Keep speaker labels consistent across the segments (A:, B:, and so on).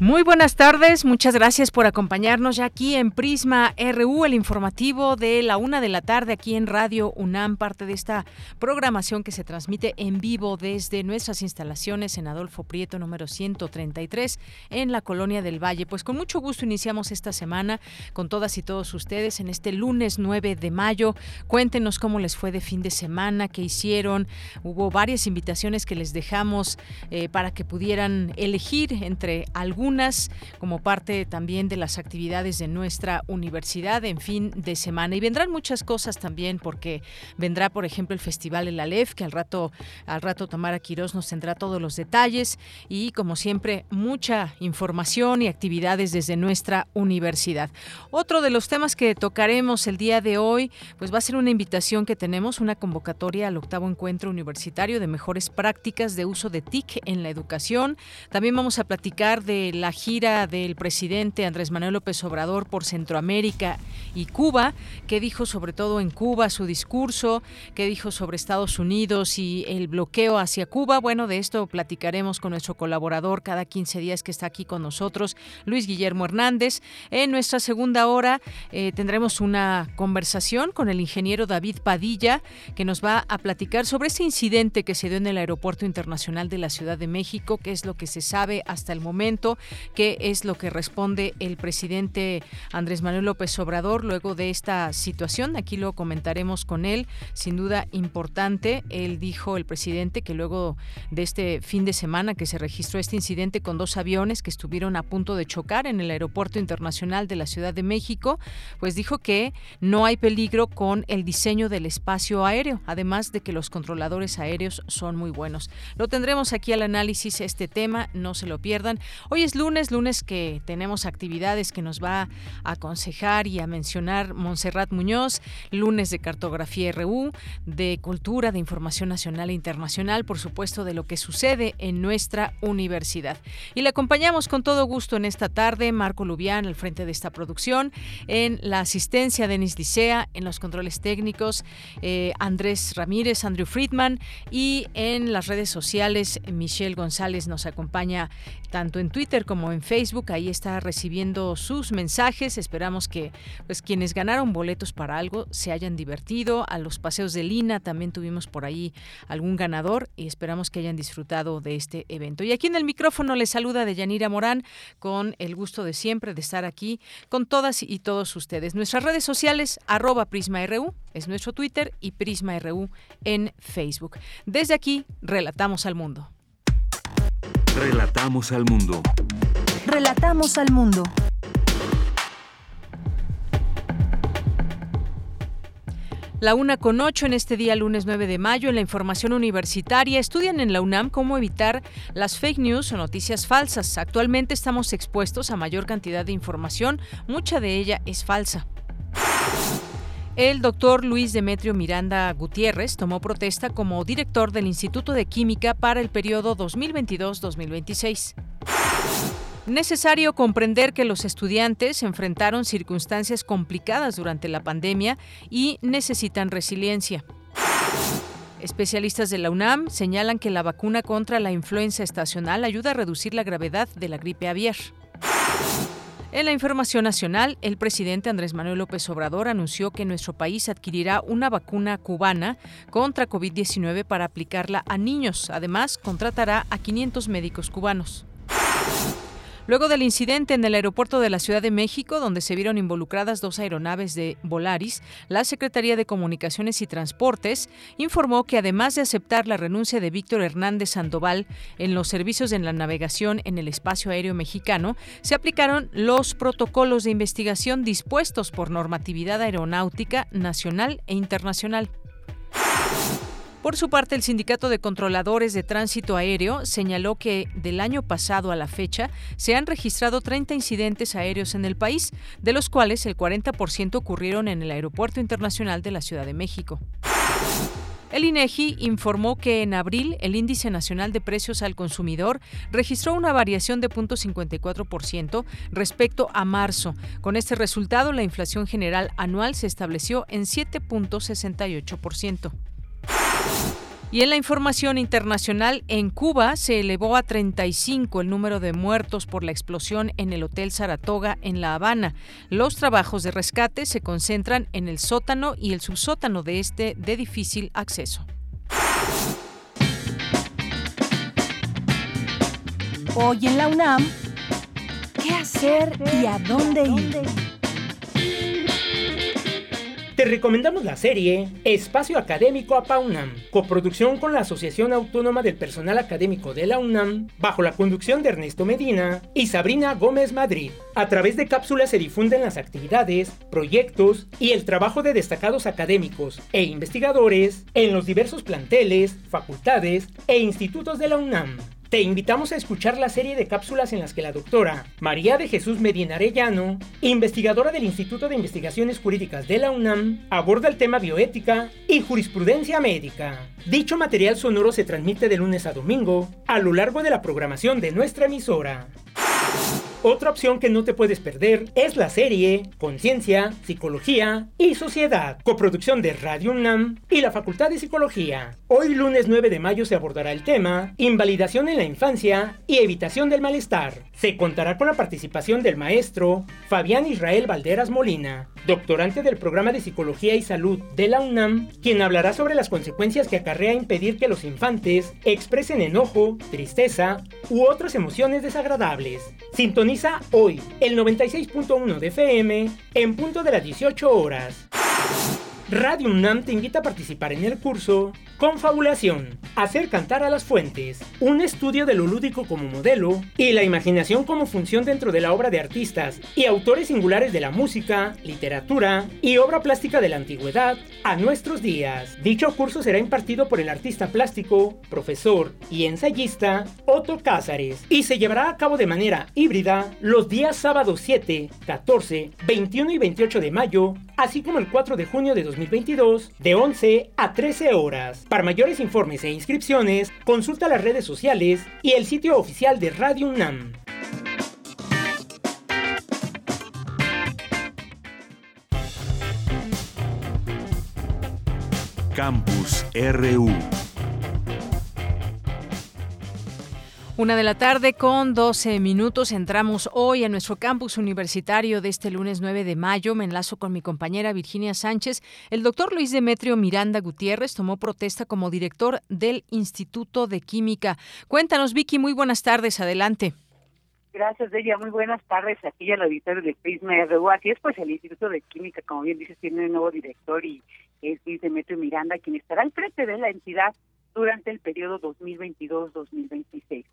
A: Muy buenas tardes, muchas gracias por acompañarnos ya aquí en Prisma RU, el informativo de la una de la tarde aquí en Radio UNAM, parte de esta programación que se transmite en vivo desde nuestras instalaciones en Adolfo Prieto número 133 en la Colonia del Valle. Pues con mucho gusto iniciamos esta semana con todas y todos ustedes en este lunes 9 de mayo. Cuéntenos cómo les fue de fin de semana, qué hicieron. Hubo varias invitaciones que les dejamos eh, para que pudieran elegir entre algunos como parte también de las actividades de nuestra universidad en fin de semana. Y vendrán muchas cosas también porque vendrá, por ejemplo, el Festival El Alef, que al rato, al rato Tamara Quirós nos tendrá todos los detalles y, como siempre, mucha información y actividades desde nuestra universidad. Otro de los temas que tocaremos el día de hoy, pues va a ser una invitación que tenemos, una convocatoria al octavo encuentro universitario de mejores prácticas de uso de TIC en la educación. También vamos a platicar de la gira del presidente Andrés Manuel López Obrador por Centroamérica y Cuba, qué dijo sobre todo en Cuba su discurso, qué dijo sobre Estados Unidos y el bloqueo hacia Cuba. Bueno, de esto platicaremos con nuestro colaborador cada 15 días que está aquí con nosotros, Luis Guillermo Hernández. En nuestra segunda hora eh, tendremos una conversación con el ingeniero David Padilla, que nos va a platicar sobre ese incidente que se dio en el Aeropuerto Internacional de la Ciudad de México, qué es lo que se sabe hasta el momento qué es lo que responde el presidente Andrés Manuel López Obrador luego de esta situación. Aquí lo comentaremos con él, sin duda importante. Él dijo, el presidente, que luego de este fin de semana que se registró este incidente con dos aviones que estuvieron a punto de chocar en el Aeropuerto Internacional de la Ciudad de México, pues dijo que no hay peligro con el diseño del espacio aéreo, además de que los controladores aéreos son muy buenos. Lo tendremos aquí al análisis este tema, no se lo pierdan. Hoy es lunes, lunes que tenemos actividades que nos va a aconsejar y a mencionar Montserrat Muñoz, lunes de cartografía RU, de cultura, de información nacional e internacional, por supuesto, de lo que sucede en nuestra universidad. Y le acompañamos con todo gusto en esta tarde, Marco Lubián al frente de esta producción, en la asistencia Denis Licea, en los controles técnicos, eh, Andrés Ramírez, Andrew Friedman y en las redes sociales, Michelle González nos acompaña tanto en Twitter como en Facebook. Ahí está recibiendo sus mensajes. Esperamos que pues quienes ganaron boletos para algo se hayan divertido. A los paseos de Lina también tuvimos por ahí algún ganador y esperamos que hayan disfrutado de este evento. Y aquí en el micrófono les saluda de Yanira Morán con el gusto de siempre de estar aquí con todas y todos ustedes. Nuestras redes sociales, arroba PrismaRU, es nuestro Twitter y PrismaRU en Facebook. Desde aquí, relatamos al mundo.
B: Relatamos al mundo.
C: Relatamos al mundo.
A: La una con ocho en este día, lunes 9 de mayo, en la información universitaria, estudian en la UNAM cómo evitar las fake news o noticias falsas. Actualmente estamos expuestos a mayor cantidad de información, mucha de ella es falsa. El doctor Luis Demetrio Miranda Gutiérrez tomó protesta como director del Instituto de Química para el periodo 2022-2026. Necesario comprender que los estudiantes enfrentaron circunstancias complicadas durante la pandemia y necesitan resiliencia. Especialistas de la UNAM señalan que la vacuna contra la influenza estacional ayuda a reducir la gravedad de la gripe aviar. En la información nacional, el presidente Andrés Manuel López Obrador anunció que nuestro país adquirirá una vacuna cubana contra COVID-19 para aplicarla a niños. Además, contratará a 500 médicos cubanos. Luego del incidente en el aeropuerto de la Ciudad de México, donde se vieron involucradas dos aeronaves de Volaris, la Secretaría de Comunicaciones y Transportes informó que además de aceptar la renuncia de Víctor Hernández Sandoval en los servicios de la navegación en el espacio aéreo mexicano, se aplicaron los protocolos de investigación dispuestos por normatividad aeronáutica nacional e internacional. Por su parte, el Sindicato de Controladores de Tránsito Aéreo señaló que del año pasado a la fecha se han registrado 30 incidentes aéreos en el país, de los cuales el 40% ocurrieron en el Aeropuerto Internacional de la Ciudad de México. El INEGI informó que en abril el índice nacional de precios al consumidor registró una variación de 0.54% respecto a marzo. Con este resultado, la inflación general anual se estableció en 7.68%. Y en la información internacional, en Cuba se elevó a 35 el número de muertos por la explosión en el Hotel Saratoga en La Habana. Los trabajos de rescate se concentran en el sótano y el subsótano de este de difícil acceso.
C: Hoy en la UNAM, ¿qué hacer y a dónde ir?
B: Te recomendamos la serie Espacio Académico APA UNAM, coproducción con la Asociación Autónoma del Personal Académico de la UNAM, bajo la conducción de Ernesto Medina y Sabrina Gómez Madrid. A través de cápsulas se difunden las actividades, proyectos y el trabajo de destacados académicos e investigadores en los diversos planteles, facultades e institutos de la UNAM. Te invitamos a escuchar la serie de cápsulas en las que la doctora María de Jesús Medina Arellano, investigadora del Instituto de Investigaciones Jurídicas de la UNAM, aborda el tema bioética y jurisprudencia médica. Dicho material sonoro se transmite de lunes a domingo a lo largo de la programación de nuestra emisora. Otra opción que no te puedes perder es la serie Conciencia, Psicología y Sociedad, coproducción de Radio UNAM y la Facultad de Psicología. Hoy lunes 9 de mayo se abordará el tema Invalidación en la infancia y evitación del malestar. Se contará con la participación del maestro Fabián Israel Valderas Molina, doctorante del programa de Psicología y Salud de la UNAM, quien hablará sobre las consecuencias que acarrea impedir que los infantes expresen enojo, tristeza u otras emociones desagradables. Sintoniza hoy el 96.1 de FM en punto de las 18 horas. Radio UNAM te invita a participar en el curso Confabulación, hacer cantar a las fuentes, un estudio de lo lúdico como modelo y la imaginación como función dentro de la obra de artistas y autores singulares de la música, literatura y obra plástica de la antigüedad a nuestros días. Dicho curso será impartido por el artista plástico, profesor y ensayista Otto Cázares y se llevará a cabo de manera híbrida los días sábado 7, 14, 21 y 28 de mayo, así como el 4 de junio de 2022, de 11 a 13 horas. Para mayores informes e inscripciones, consulta las redes sociales y el sitio oficial de Radio UNAM.
A: Campus RU Una de la tarde con 12 minutos. Entramos hoy a nuestro campus universitario de este lunes 9 de mayo. Me enlazo con mi compañera Virginia Sánchez. El doctor Luis Demetrio Miranda Gutiérrez tomó protesta como director del Instituto de Química. Cuéntanos, Vicky, muy buenas tardes. Adelante.
D: Gracias, Deya. Muy buenas tardes aquí al auditorio de Prisma RU. Así es, pues el Instituto de Química, como bien dices, tiene un nuevo director y es Luis Demetrio Miranda, quien estará al frente de la entidad durante el periodo 2022-2026.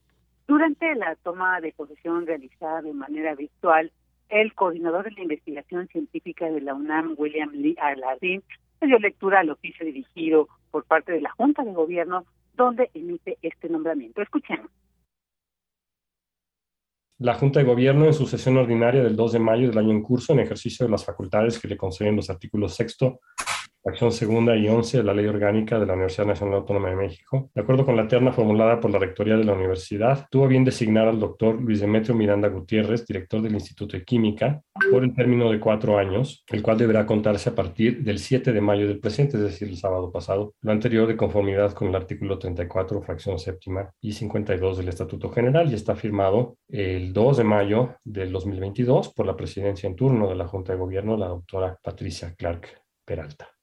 D: Durante la toma de posesión realizada de manera virtual, el coordinador de la investigación científica de la UNAM, William Lee Alardín, dio lectura al oficio dirigido por parte de la Junta de Gobierno, donde emite este nombramiento. Escuchemos.
E: La Junta de Gobierno, en su sesión ordinaria del 2 de mayo del año en curso, en ejercicio de las facultades que le conceden los artículos sexto Acción segunda y once de la Ley Orgánica de la Universidad Nacional Autónoma de México, de acuerdo con la terna formulada por la Rectoría de la Universidad, tuvo bien designar al doctor Luis Demetrio Miranda Gutiérrez, director del Instituto de Química, por el término de cuatro años, el cual deberá contarse a partir del 7 de mayo del presente, es decir, el sábado pasado, lo anterior de conformidad con el artículo 34, fracción séptima y 52 del Estatuto General, y está firmado el 2 de mayo del 2022 por la presidencia en turno de la Junta de Gobierno, la doctora Patricia Clark Peralta.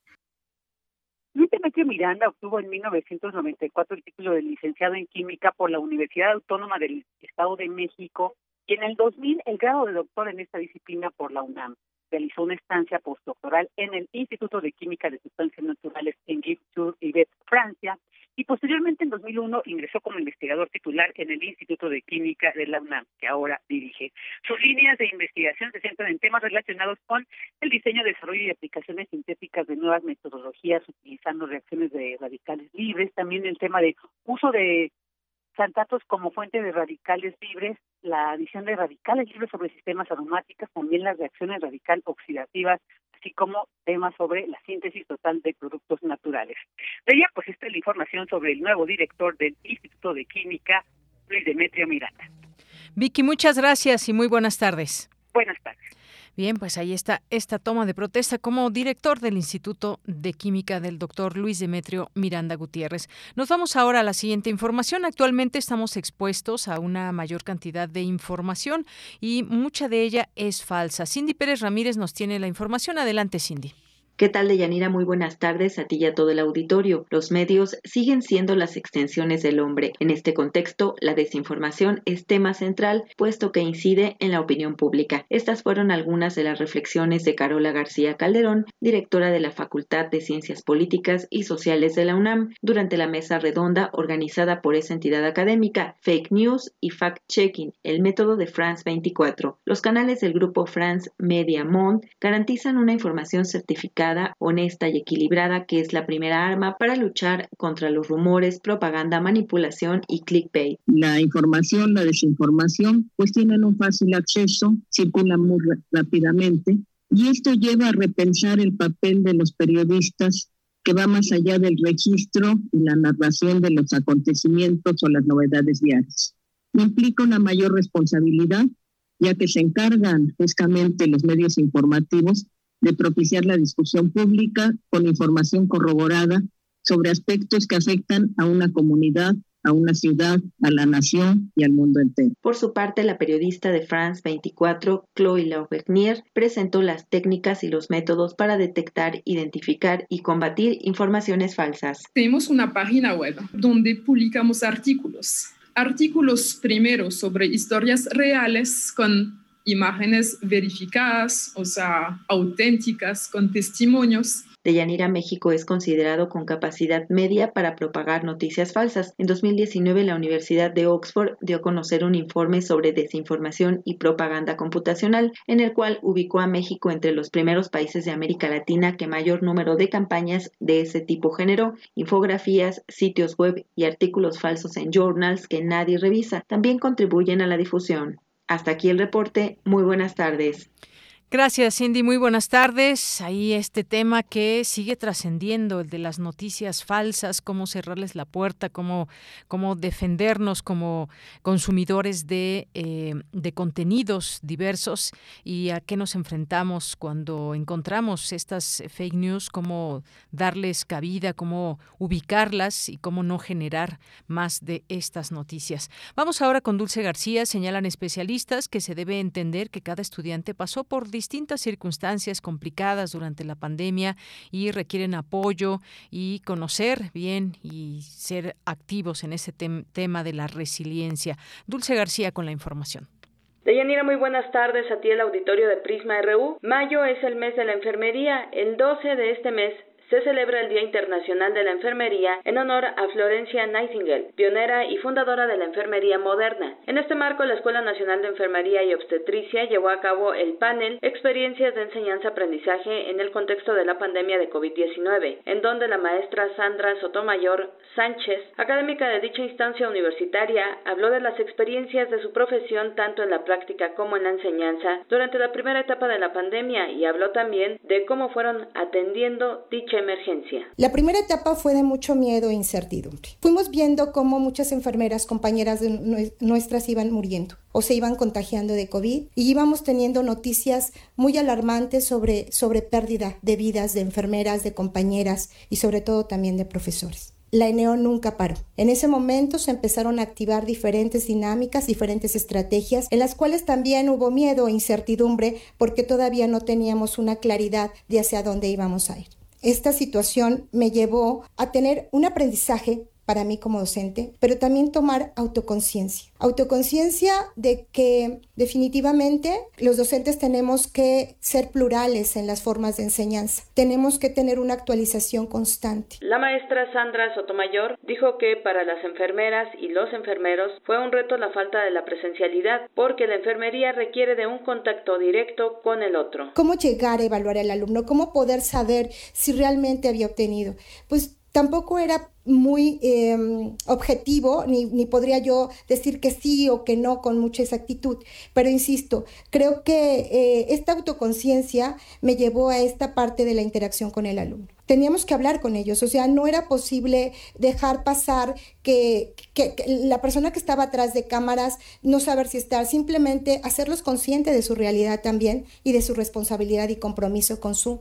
D: Miranda obtuvo en 1994 el título de licenciado en química por la Universidad Autónoma del Estado de México y en el 2000 el grado de doctor en esta disciplina por la UNAM. Realizó una estancia postdoctoral en el Instituto de Química de Sustancias Naturales en Yves, Francia, y posteriormente en 2001 ingresó como investigador titular en el Instituto de Química de la UNAM, que ahora dirige. Sus líneas de investigación se centran en temas relacionados con el diseño, desarrollo y aplicaciones sintéticas de nuevas metodologías utilizando reacciones de radicales libres, también el tema de uso de santatos como fuente de radicales libres, la adición de radicales libres sobre sistemas aromáticos, también las reacciones radical oxidativas así como temas sobre la síntesis total de productos naturales. De ella, pues esta es la información sobre el nuevo director del Instituto de Química, Luis Demetrio Miranda.
A: Vicky, muchas gracias y muy buenas tardes.
D: Buenas tardes.
A: Bien, pues ahí está esta toma de protesta como director del Instituto de Química del doctor Luis Demetrio Miranda Gutiérrez. Nos vamos ahora a la siguiente información. Actualmente estamos expuestos a una mayor cantidad de información y mucha de ella es falsa. Cindy Pérez Ramírez nos tiene la información. Adelante, Cindy.
F: ¿Qué tal, Deyanira? Muy buenas tardes a ti y a todo el auditorio. Los medios siguen siendo las extensiones del hombre. En este contexto, la desinformación es tema central, puesto que incide en la opinión pública. Estas fueron algunas de las reflexiones de Carola García Calderón, directora de la Facultad de Ciencias Políticas y Sociales de la UNAM, durante la mesa redonda organizada por esa entidad académica, Fake News y Fact Checking, el método de France 24. Los canales del grupo France Media Monde garantizan una información certificada honesta y equilibrada que es la primera arma para luchar contra los rumores, propaganda, manipulación y clickbait.
G: La información, la desinformación, pues tienen un fácil acceso, circulan muy rápidamente y esto lleva a repensar el papel de los periodistas que va más allá del registro y la narración de los acontecimientos o las novedades diarias. Implica una mayor responsabilidad, ya que se encargan justamente los medios informativos de propiciar la discusión pública con información corroborada sobre aspectos que afectan a una comunidad, a una ciudad, a la nación y al mundo entero.
F: Por su parte, la periodista de France 24, Chloe Lauvernier, presentó las técnicas y los métodos para detectar, identificar y combatir informaciones falsas.
H: Tenemos una página web donde publicamos artículos. Artículos primero sobre historias reales con imágenes verificadas, o sea, auténticas, con testimonios.
F: Deyanira México es considerado con capacidad media para propagar noticias falsas. En 2019, la Universidad de Oxford dio a conocer un informe sobre desinformación y propaganda computacional, en el cual ubicó a México entre los primeros países de América Latina que mayor número de campañas de ese tipo generó, infografías, sitios web y artículos falsos en journals que nadie revisa. También contribuyen a la difusión. Hasta aquí el reporte. Muy buenas tardes.
A: Gracias, Cindy. Muy buenas tardes. Ahí este tema que sigue trascendiendo, el de las noticias falsas, cómo cerrarles la puerta, cómo, cómo defendernos como consumidores de, eh, de contenidos diversos y a qué nos enfrentamos cuando encontramos estas fake news, cómo darles cabida, cómo ubicarlas y cómo no generar más de estas noticias. Vamos ahora con Dulce García. Señalan especialistas que se debe entender que cada estudiante pasó por distintas circunstancias complicadas durante la pandemia y requieren apoyo y conocer bien y ser activos en ese tema de la resiliencia. Dulce García con la información.
I: Deyanira, muy buenas tardes a ti el auditorio de Prisma RU. Mayo es el mes de la enfermería. El 12 de este mes se celebra el Día Internacional de la Enfermería en honor a Florencia Nightingale, pionera y fundadora de la enfermería moderna. En este marco, la Escuela Nacional de Enfermería y Obstetricia llevó a cabo el panel Experiencias de enseñanza-aprendizaje en el contexto de la pandemia de COVID-19, en donde la maestra Sandra Sotomayor Sánchez, académica de dicha instancia universitaria, habló de las experiencias de su profesión tanto en la práctica como en la enseñanza durante la primera etapa de la pandemia y habló también de cómo fueron atendiendo dicha emergencia?
J: La primera etapa fue de mucho miedo e incertidumbre. Fuimos viendo cómo muchas enfermeras, compañeras nuestras iban muriendo o se iban contagiando de COVID y íbamos teniendo noticias muy alarmantes sobre, sobre pérdida de vidas de enfermeras, de compañeras y sobre todo también de profesores la ENEO nunca paró. En ese momento se empezaron a activar diferentes dinámicas, diferentes estrategias, en las cuales también hubo miedo e incertidumbre porque todavía no teníamos una claridad de hacia dónde íbamos a ir esta situación me llevó a tener un aprendizaje para mí como docente, pero también tomar autoconciencia. Autoconciencia de que definitivamente los docentes tenemos que ser plurales en las formas de enseñanza. Tenemos que tener una actualización constante.
I: La maestra Sandra Sotomayor dijo que para las enfermeras y los enfermeros fue un reto la falta de la presencialidad porque la enfermería requiere de un contacto directo con el otro.
J: ¿Cómo llegar a evaluar al alumno? ¿Cómo poder saber si realmente había obtenido? Pues tampoco era muy em, objetivo, ni, ni, podría yo decir que sí o que no con mucha exactitud, pero insisto, creo que eh, esta autoconciencia me llevó a esta parte de la interacción con el alumno. Teníamos que hablar con ellos, o sea, no era posible dejar pasar que, que, que la persona que estaba atrás de cámaras no saber si estar, simplemente hacerlos conscientes de su realidad también y de su responsabilidad y compromiso con su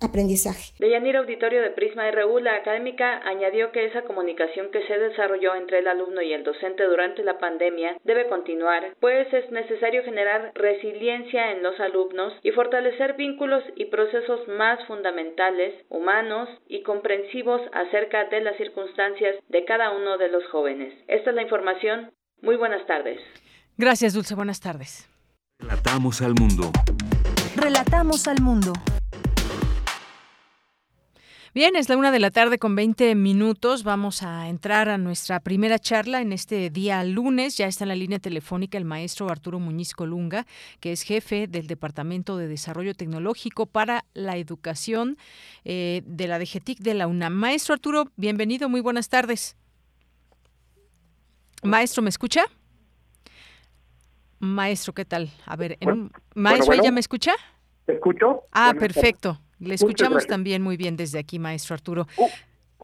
J: aprendizaje.
I: De Yanir Auditorio de Prisma RU, la académica añadió que esa comunicación que se desarrolló entre el alumno y el docente durante la pandemia debe continuar, pues es necesario generar resiliencia en los alumnos y fortalecer vínculos y procesos más fundamentales, humanos y comprensivos acerca de las circunstancias de cada uno de los jóvenes. Esta es la información. Muy buenas tardes.
A: Gracias, Dulce. Buenas tardes.
K: Relatamos al mundo.
C: Relatamos al mundo.
A: Bien, es la una de la tarde con 20 minutos. Vamos a entrar a nuestra primera charla en este día lunes. Ya está en la línea telefónica el maestro Arturo Muñiz Colunga, que es jefe del Departamento de Desarrollo Tecnológico para la Educación eh, de la DGTIC de la UNAM. Maestro Arturo, bienvenido, muy buenas tardes. Maestro, ¿me escucha? Maestro, ¿qué tal? A ver, en un... maestro, ¿ella me escucha?
L: ¿Te escucho?
A: Ah, perfecto. Le escuchamos también muy bien desde aquí, maestro Arturo.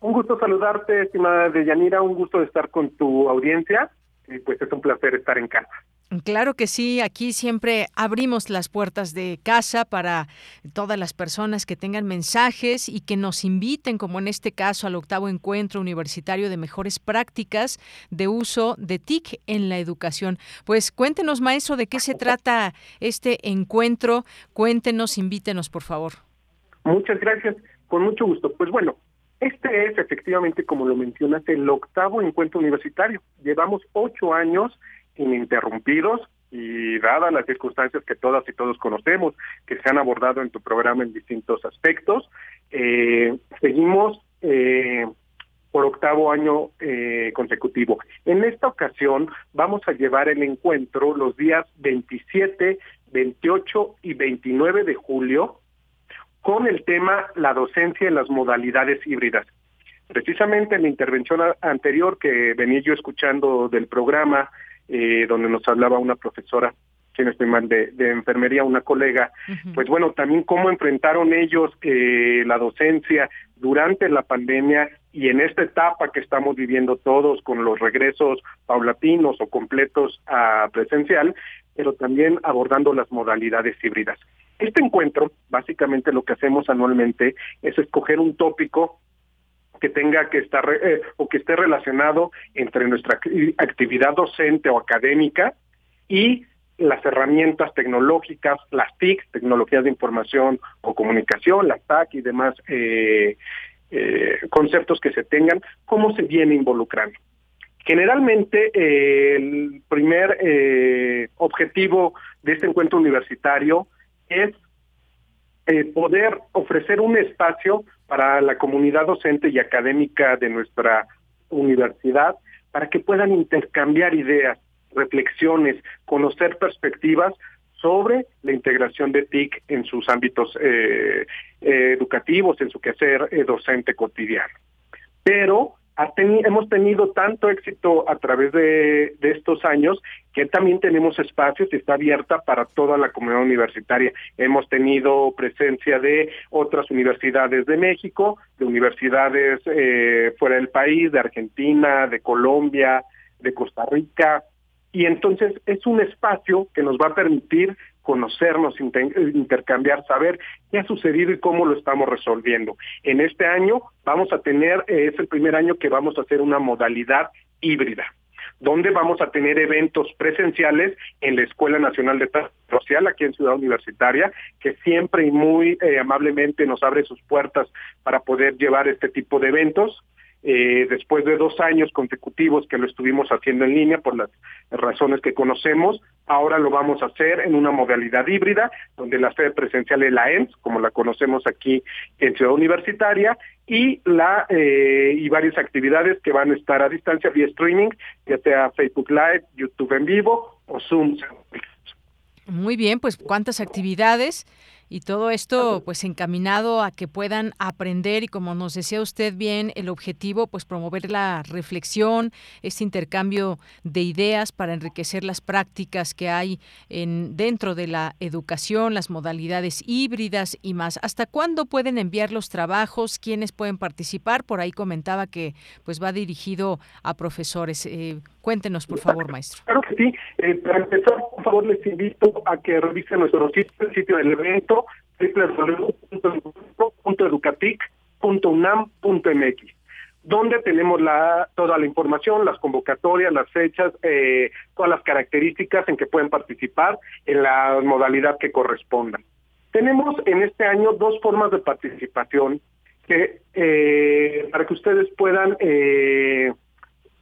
L: Un gusto saludarte, estimada Deyanira, un gusto de estar con tu audiencia y pues es un placer estar en casa.
A: Claro que sí, aquí siempre abrimos las puertas de casa para todas las personas que tengan mensajes y que nos inviten, como en este caso, al octavo encuentro universitario de mejores prácticas de uso de TIC en la educación. Pues cuéntenos, maestro, de qué se trata este encuentro. Cuéntenos, invítenos, por favor.
L: Muchas gracias, con mucho gusto. Pues bueno, este es efectivamente, como lo mencionas, el octavo encuentro universitario. Llevamos ocho años ininterrumpidos y dadas las circunstancias que todas y todos conocemos, que se han abordado en tu programa en distintos aspectos, eh, seguimos eh, por octavo año eh, consecutivo. En esta ocasión vamos a llevar el encuentro los días 27, 28 y 29 de julio con el tema la docencia en las modalidades híbridas. Precisamente en la intervención anterior que venía yo escuchando del programa, eh, donde nos hablaba una profesora, si no estoy mal, de, de enfermería, una colega, pues bueno, también cómo enfrentaron ellos eh, la docencia durante la pandemia y en esta etapa que estamos viviendo todos con los regresos paulatinos o completos a presencial, pero también abordando las modalidades híbridas. Este encuentro, básicamente lo que hacemos anualmente es escoger un tópico que tenga que estar eh, o que esté relacionado entre nuestra acti- actividad docente o académica y las herramientas tecnológicas, las TIC, tecnologías de información o comunicación, las TAC y demás eh, eh, conceptos que se tengan, cómo se viene involucrando. Generalmente eh, el primer objetivo de este encuentro universitario es eh, poder ofrecer un espacio para la comunidad docente y académica de nuestra universidad para que puedan intercambiar ideas, reflexiones, conocer perspectivas sobre la integración de TIC en sus ámbitos eh, eh, educativos, en su quehacer eh, docente cotidiano. Pero hemos tenido tanto éxito a través de, de estos años que también tenemos espacios y está abierta para toda la comunidad universitaria. Hemos tenido presencia de otras universidades de México, de universidades eh, fuera del país, de Argentina, de Colombia, de Costa Rica, y entonces es un espacio que nos va a permitir conocernos, inter- intercambiar, saber qué ha sucedido y cómo lo estamos resolviendo. En este año vamos a tener, eh, es el primer año que vamos a hacer una modalidad híbrida, donde vamos a tener eventos presenciales en la Escuela Nacional de Trabajo Social aquí en Ciudad Universitaria, que siempre y muy eh, amablemente nos abre sus puertas para poder llevar este tipo de eventos. Eh, después de dos años consecutivos que lo estuvimos haciendo en línea por las razones que conocemos, ahora lo vamos a hacer en una modalidad híbrida, donde la sede presencial es la ENS, como la conocemos aquí en Ciudad Universitaria, y la eh, y varias actividades que van a estar a distancia vía streaming, ya sea Facebook Live, YouTube en vivo o Zoom.
A: Muy bien, pues cuántas actividades y todo esto pues encaminado a que puedan aprender y como nos decía usted bien, el objetivo pues promover la reflexión, este intercambio de ideas para enriquecer las prácticas que hay en dentro de la educación, las modalidades híbridas y más. ¿Hasta cuándo pueden enviar los trabajos? ¿Quiénes pueden participar? Por ahí comentaba que pues va dirigido a profesores. Eh, cuéntenos, por favor, maestro.
L: Claro que sí. Eh, para empezar, por favor, les invito a que revisen nuestro sitio, el sitio del evento, www.educatic.unam.mx donde tenemos toda la información, las convocatorias, las fechas, eh, todas las características en que pueden participar en la modalidad que corresponda. Tenemos en este año dos formas de participación que eh, para que ustedes puedan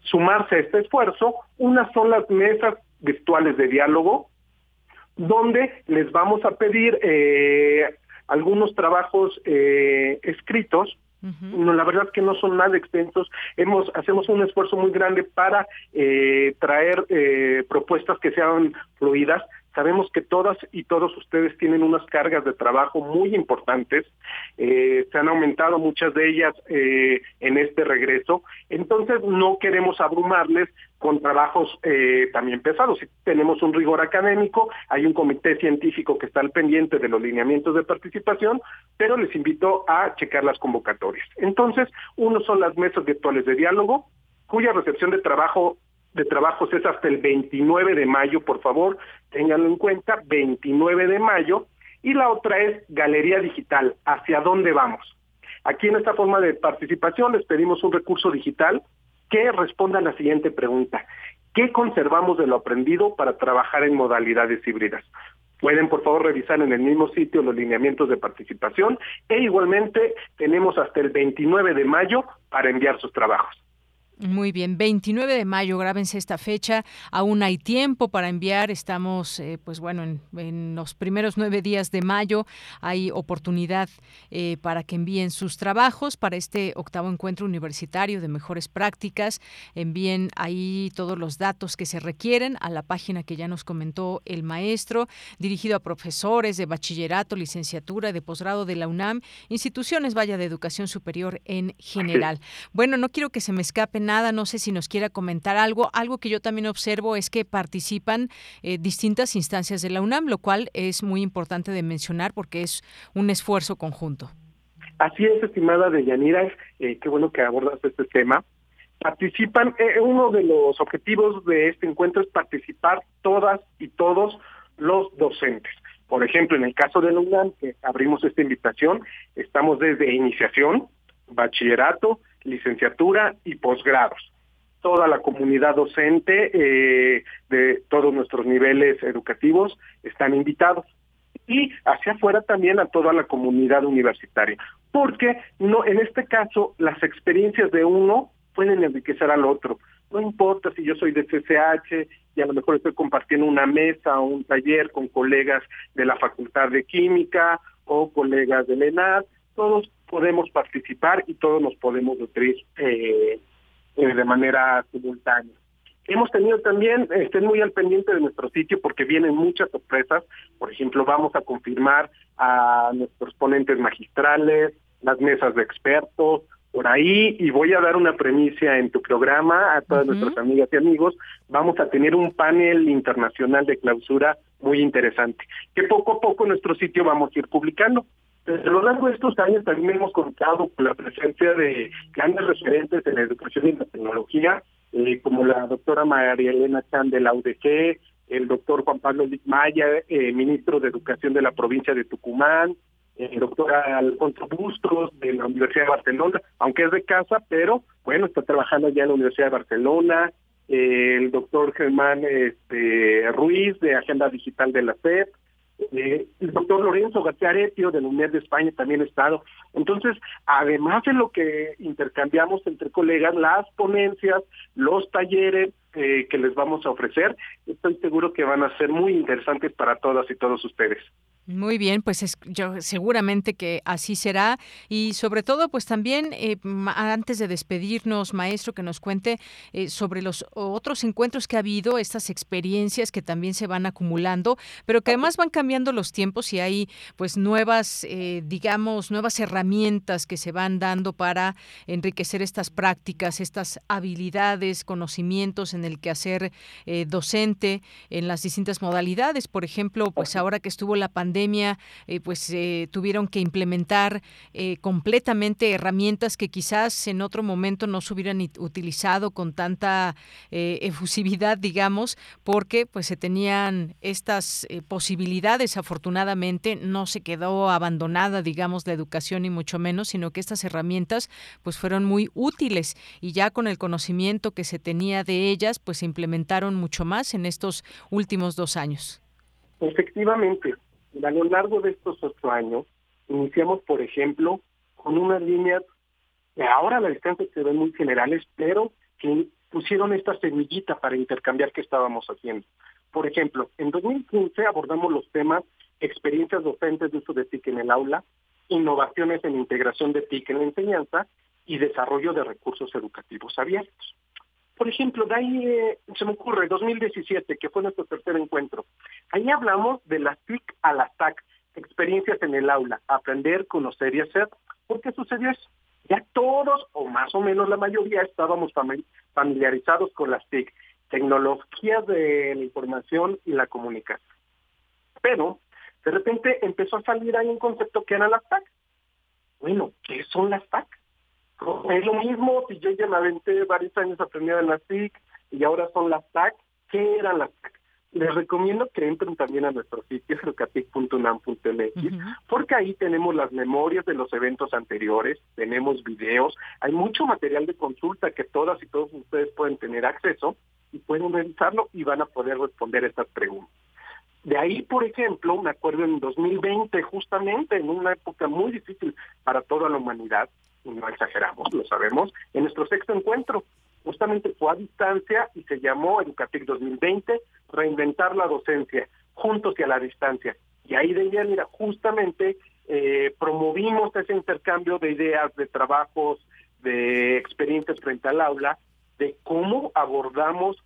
L: sumarse a este esfuerzo. Una son las mesas virtuales de diálogo, donde les vamos a pedir eh, algunos trabajos eh, escritos. No, la verdad que no son nada extensos. Hemos hacemos un esfuerzo muy grande para eh, traer eh, propuestas que sean fluidas. Sabemos que todas y todos ustedes tienen unas cargas de trabajo muy importantes. Eh, se han aumentado muchas de ellas eh, en este regreso. Entonces no queremos abrumarles con trabajos eh, también pesados. Tenemos un rigor académico, hay un comité científico que está al pendiente de los lineamientos de participación, pero les invito a checar las convocatorias. Entonces, uno son las mesas virtuales de diálogo, cuya recepción de trabajo de trabajos es hasta el 29 de mayo, por favor, ténganlo en cuenta, 29 de mayo, y la otra es Galería Digital, ¿hacia dónde vamos? Aquí en esta forma de participación les pedimos un recurso digital que responda a la siguiente pregunta. ¿Qué conservamos de lo aprendido para trabajar en modalidades híbridas? Pueden, por favor, revisar en el mismo sitio los lineamientos de participación e igualmente tenemos hasta el 29 de mayo para enviar sus trabajos.
A: Muy bien, 29 de mayo, grábense esta fecha. Aún hay tiempo para enviar. Estamos, eh, pues bueno, en, los primeros nueve días de mayo hay oportunidad eh, para que envíen sus trabajos para este octavo encuentro universitario de mejores prácticas. Envíen ahí todos los datos que se requieren a la página que ya nos comentó el maestro, dirigido a profesores de bachillerato, licenciatura, de posgrado de la UNAM, instituciones, vaya, de educación superior en general. Bueno, no quiero que se me escape nada no sé si nos quiera comentar algo. Algo que yo también observo es que participan eh, distintas instancias de la UNAM, lo cual es muy importante de mencionar porque es un esfuerzo conjunto.
L: Así es, estimada Deyanira, eh, qué bueno que abordas este tema. Participan, eh, uno de los objetivos de este encuentro es participar todas y todos los docentes. Por ejemplo, en el caso de la UNAM, que abrimos esta invitación, estamos desde iniciación, bachillerato, licenciatura y posgrados. Toda la comunidad docente eh, de todos nuestros niveles educativos están invitados y hacia afuera también a toda la comunidad universitaria, porque no en este caso las experiencias de uno pueden enriquecer al otro. No importa si yo soy de CCH y a lo mejor estoy compartiendo una mesa o un taller con colegas de la Facultad de Química o colegas de ENAD, todos podemos participar y todos nos podemos nutrir eh, eh, de manera simultánea. Hemos tenido también, estén muy al pendiente de nuestro sitio porque vienen muchas sorpresas. Por ejemplo, vamos a confirmar a nuestros ponentes magistrales, las mesas de expertos, por ahí, y voy a dar una premicia en tu programa a todas nuestras amigas y amigos. Vamos a tener un panel internacional de clausura muy interesante, que poco a poco en nuestro sitio vamos a ir publicando. Desde lo largo de estos años también hemos contado con la presencia de grandes referentes en la educación y la tecnología, eh, como la doctora María Elena Chan de la UDG, el doctor Juan Pablo Maya, eh, ministro de Educación de la provincia de Tucumán, el doctor Alfonso Bustos de la Universidad de Barcelona, aunque es de casa, pero bueno, está trabajando ya en la Universidad de Barcelona, el doctor Germán este, Ruiz de Agenda Digital de la FED, Eh, el doctor Lorenzo García Aretio de la UNED de España también ha estado. Entonces, además de lo que intercambiamos entre colegas, las ponencias, los talleres eh, que les vamos a ofrecer, estoy seguro que van a ser muy interesantes para todas y todos ustedes.
A: Muy bien, pues es, yo seguramente que así será y sobre todo, pues también eh, antes de despedirnos, maestro, que nos cuente eh, sobre los otros encuentros que ha habido, estas experiencias que también se van acumulando, pero que además van cambiando los tiempos y hay pues nuevas, eh, digamos, nuevas herramientas que se van dando para enriquecer estas prácticas, estas habilidades, conocimientos en el quehacer docente en las distintas modalidades. Por ejemplo, pues ahora que estuvo la pandemia pandemia, eh, pues eh, tuvieron que implementar eh, completamente herramientas que quizás en otro momento no se hubieran utilizado con tanta efusividad, digamos, porque pues se tenían estas posibilidades. Afortunadamente no se quedó abandonada, digamos, la educación y mucho menos, sino que estas herramientas pues fueron muy útiles y ya con el conocimiento que se tenía de ellas, pues se implementaron mucho más en estos últimos dos años.
L: Efectivamente, a lo largo de estos ocho años, iniciamos, por ejemplo, con unas líneas que ahora a la distancia se ven muy generales, pero que pusieron esta semillita para intercambiar qué estábamos haciendo. Por ejemplo, en 2015 abordamos los temas experiencias docentes de uso de TIC en el aula, innovaciones en integración de TIC en la enseñanza y desarrollo de recursos educativos abiertos. Por ejemplo, de ahí eh, se me ocurre 2017, que fue nuestro tercer encuentro. Ahí hablamos de las TIC a las TAC, experiencias en el aula, aprender, conocer y hacer. ¿Por qué sucedió eso? Ya todos, o más o menos la mayoría, estábamos familiarizados con las TIC, tecnologías de la información y la comunicación. Pero, de repente empezó a salir ahí un concepto que eran las TAC. Bueno, ¿qué son las TAC? Es lo mismo si yo ya me aventé varios años aprendiendo en las TIC y ahora son las TAC. ¿Qué eran las TAC? Les recomiendo que entren también a nuestro sitio educatic.unam.mx porque ahí tenemos las memorias de los eventos anteriores, tenemos videos, hay mucho material de consulta que todas y todos ustedes pueden tener acceso y pueden revisarlo y van a poder responder estas preguntas. De ahí, por ejemplo, me acuerdo en 2020, justamente en una época muy difícil para toda la humanidad, no exageramos, lo sabemos, en nuestro sexto encuentro. Justamente fue a distancia y se llamó Educatic 2020, reinventar la docencia, juntos y a la distancia. Y ahí de ella, mira, justamente eh, promovimos ese intercambio de ideas, de trabajos, de experiencias frente al aula, de cómo abordamos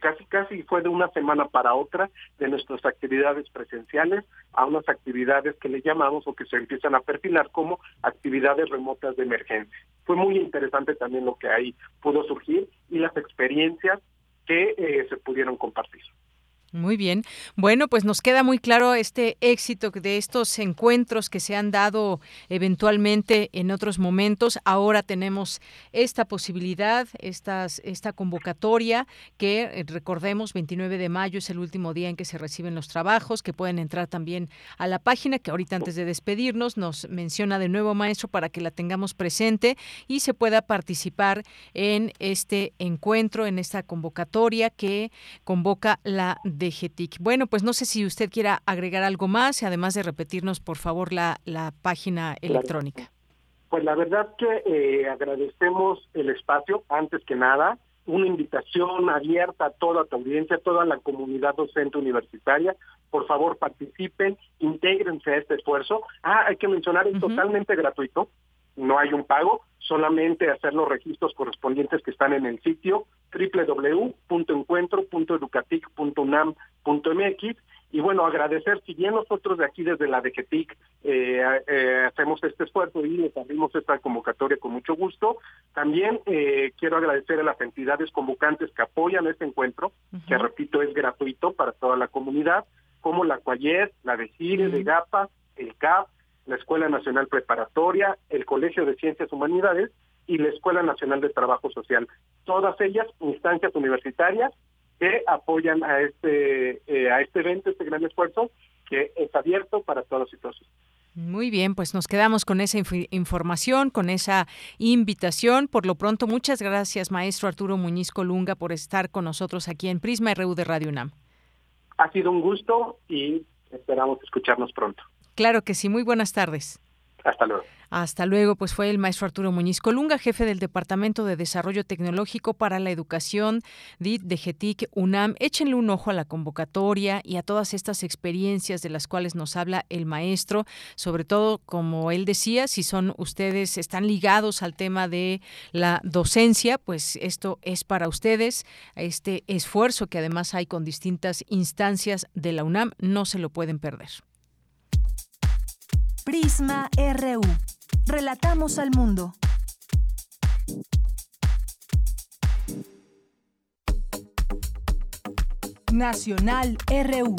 L: casi casi fue de una semana para otra de nuestras actividades presenciales a unas actividades que le llamamos o que se empiezan a perfilar como actividades remotas de emergencia. Fue muy interesante también lo que ahí pudo surgir y las experiencias que eh, se pudieron compartir.
A: Muy bien. Bueno, pues nos queda muy claro este éxito de estos encuentros que se han dado eventualmente en otros momentos. Ahora tenemos esta posibilidad, estas, esta convocatoria que eh, recordemos 29 de mayo es el último día en que se reciben los trabajos, que pueden entrar también a la página que ahorita antes de despedirnos nos menciona de nuevo maestro para que la tengamos presente y se pueda participar en este encuentro, en esta convocatoria que convoca la de bueno, pues no sé si usted quiera agregar algo más, y además de repetirnos, por favor, la, la página electrónica.
L: Pues la verdad que eh, agradecemos el espacio, antes que nada, una invitación abierta a toda tu audiencia, a toda la comunidad docente universitaria. Por favor, participen, intégrense a este esfuerzo. Ah, hay que mencionar, es totalmente gratuito, no hay un pago, solamente hacer los registros correspondientes que están en el sitio www.encuentro.educatic.unam.mx y bueno, agradecer, si bien nosotros de aquí desde la DGTIC eh, eh, hacemos este esfuerzo y les abrimos esta convocatoria con mucho gusto, también eh, quiero agradecer a las entidades convocantes que apoyan este encuentro, que repito es gratuito para toda la comunidad, como la CUAYET, la de GIRE, de GAPA, el CAP, la Escuela Nacional Preparatoria, el Colegio de Ciencias Humanidades y la Escuela Nacional de Trabajo Social. Todas ellas instancias universitarias que apoyan a este eh, a este evento, este gran esfuerzo que es abierto para todos y todas.
A: Muy bien, pues nos quedamos con esa información, con esa invitación. Por lo pronto, muchas gracias, maestro Arturo Muñiz Colunga, por estar con nosotros aquí en Prisma RU de Radio UNAM.
L: Ha sido un gusto y Esperamos escucharnos pronto.
A: Claro que sí. Muy buenas tardes.
L: Hasta luego.
A: Hasta luego, pues fue el maestro Arturo Muñiz Colunga, jefe del Departamento de Desarrollo Tecnológico para la Educación de GETIC UNAM. Échenle un ojo a la convocatoria y a todas estas experiencias de las cuales nos habla el maestro, sobre todo, como él decía, si son ustedes, están ligados al tema de la docencia, pues esto es para ustedes, este esfuerzo que además hay con distintas instancias de la UNAM, no se lo pueden perder.
C: Prisma RU. Relatamos al mundo. Nacional RU.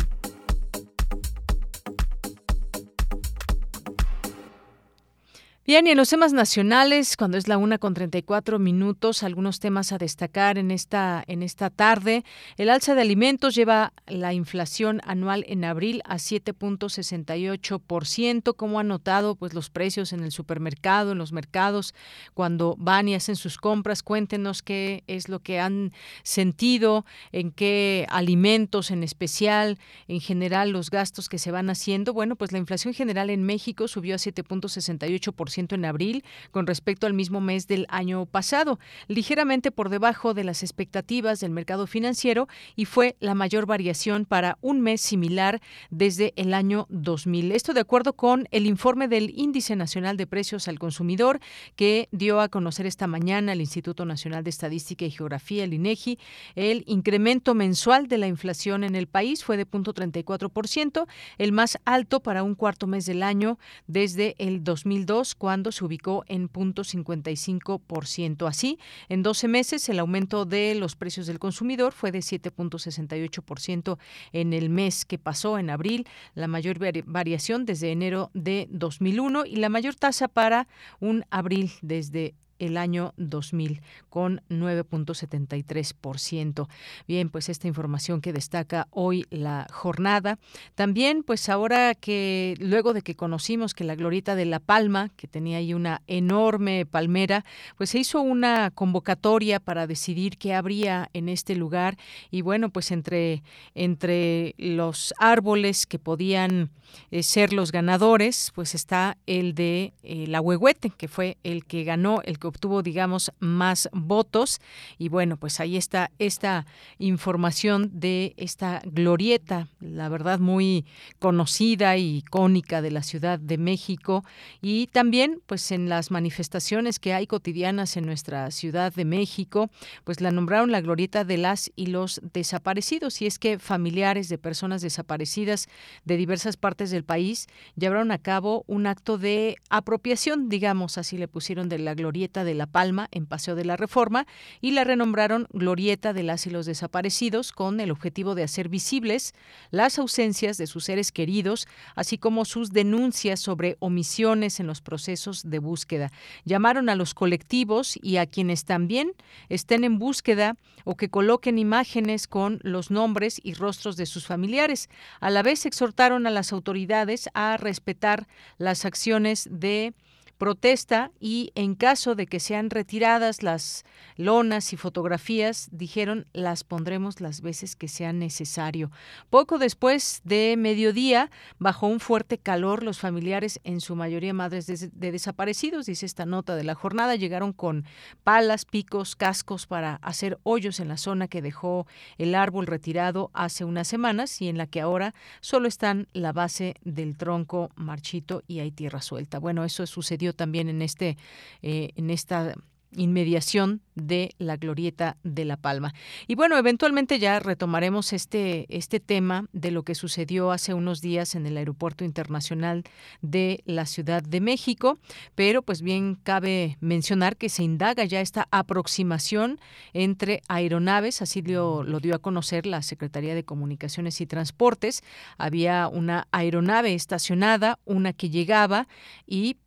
A: Bien, y en los temas nacionales, cuando es la una con 34 minutos, algunos temas a destacar en esta, en esta tarde. El alza de alimentos lleva la inflación anual en abril a 7.68%. Como han notado, pues los precios en el supermercado, en los mercados, cuando van y hacen sus compras, cuéntenos qué es lo que han sentido, en qué alimentos en especial, en general los gastos que se van haciendo. Bueno, pues la inflación general en México subió a 7.68% en abril con respecto al mismo mes del año pasado, ligeramente por debajo de las expectativas del mercado financiero y fue la mayor variación para un mes similar desde el año 2000. Esto de acuerdo con el informe del Índice Nacional de Precios al Consumidor que dio a conocer esta mañana el Instituto Nacional de Estadística y Geografía, el INEGI. El incremento mensual de la inflación en el país fue de 0.34%, el más alto para un cuarto mes del año desde el 2002, cuando se ubicó en 0.55%. Así, en 12 meses el aumento de los precios del consumidor fue de 7.68% en el mes que pasó, en abril, la mayor variación desde enero de 2001 y la mayor tasa para un abril desde el año 2000 con 9.73%. Bien, pues esta información que destaca hoy la jornada. También, pues ahora que luego de que conocimos que la Glorieta de La Palma, que tenía ahí una enorme palmera, pues se hizo una convocatoria para decidir qué habría en este lugar y bueno, pues entre entre los árboles que podían eh, ser los ganadores, pues está el de eh, la Huehuete, que fue el que ganó, el que obtuvo, digamos, más votos. Y bueno, pues ahí está esta información de esta glorieta, la verdad muy conocida y icónica de la Ciudad de México. Y también, pues en las manifestaciones que hay cotidianas en nuestra Ciudad de México, pues la nombraron la glorieta de las y los desaparecidos. Y es que familiares de personas desaparecidas de diversas partes del país llevaron a cabo un acto de apropiación, digamos, así le pusieron de la glorieta de La Palma en Paseo de la Reforma y la renombraron Glorieta de las y los desaparecidos con el objetivo de hacer visibles las ausencias de sus seres queridos, así como sus denuncias sobre omisiones en los procesos de búsqueda. Llamaron a los colectivos y a quienes también estén en búsqueda o que coloquen imágenes con los nombres y rostros de sus familiares. A la vez exhortaron a las autoridades a respetar las acciones de protesta y en caso de que sean retiradas las lonas y fotografías, dijeron, las pondremos las veces que sea necesario. Poco después de mediodía, bajo un fuerte calor, los familiares, en su mayoría madres de, desaparecidos, dice esta nota de la jornada, llegaron con palas, picos, cascos para hacer hoyos en la zona que dejó el árbol retirado hace unas semanas y en la que ahora solo están la base del tronco marchito y hay tierra suelta. Bueno, eso sucedió también en este eh, en esta inmediación de la glorieta de La Palma. Y bueno, eventualmente ya retomaremos este, este tema de lo que sucedió hace unos días en el Aeropuerto Internacional de la Ciudad de México, pero pues bien cabe mencionar que se indaga ya esta aproximación entre aeronaves, así lo, lo dio a conocer la Secretaría de Comunicaciones y Transportes. Había una aeronave estacionada, una que llegaba y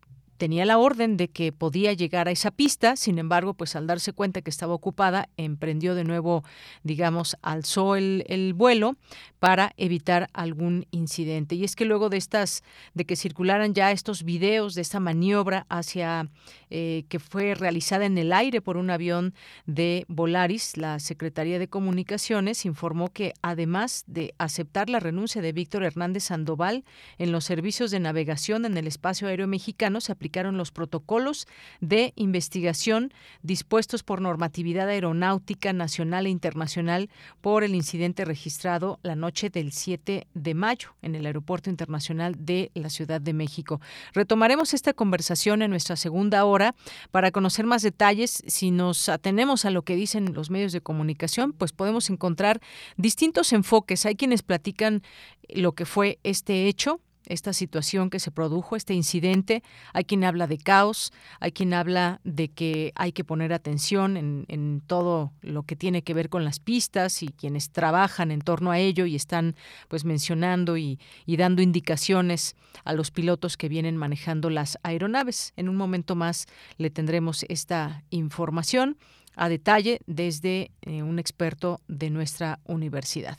A: tenía la orden de que podía llegar a esa pista, sin embargo, pues al darse cuenta que estaba ocupada, emprendió de nuevo, digamos, alzó el, el vuelo para evitar algún incidente. Y es que luego de estas, de que circularan ya estos videos de esta maniobra hacia eh, que fue realizada en el aire por un avión de Volaris, la Secretaría de Comunicaciones informó que además de aceptar la renuncia de Víctor Hernández Sandoval en los servicios de navegación en el espacio aéreo mexicano, se aplicaron los protocolos de investigación dispuestos por normatividad aeronáutica nacional e internacional por el incidente registrado la noche del 7 de mayo en el Aeropuerto Internacional de la Ciudad de México. Retomaremos esta conversación en nuestra segunda hora para conocer más detalles. Si nos atenemos a lo que dicen los medios de comunicación, pues podemos encontrar distintos enfoques. Hay quienes platican lo que fue este hecho, esta situación que se produjo, este incidente. Hay quien habla de caos, hay quien habla de que hay que poner atención en, todo lo que tiene que ver con las pistas y quienes trabajan en torno a ello y están pues mencionando y dando indicaciones a los pilotos que vienen manejando las aeronaves. En un momento más le tendremos esta información a detalle desde eh, un experto de nuestra universidad.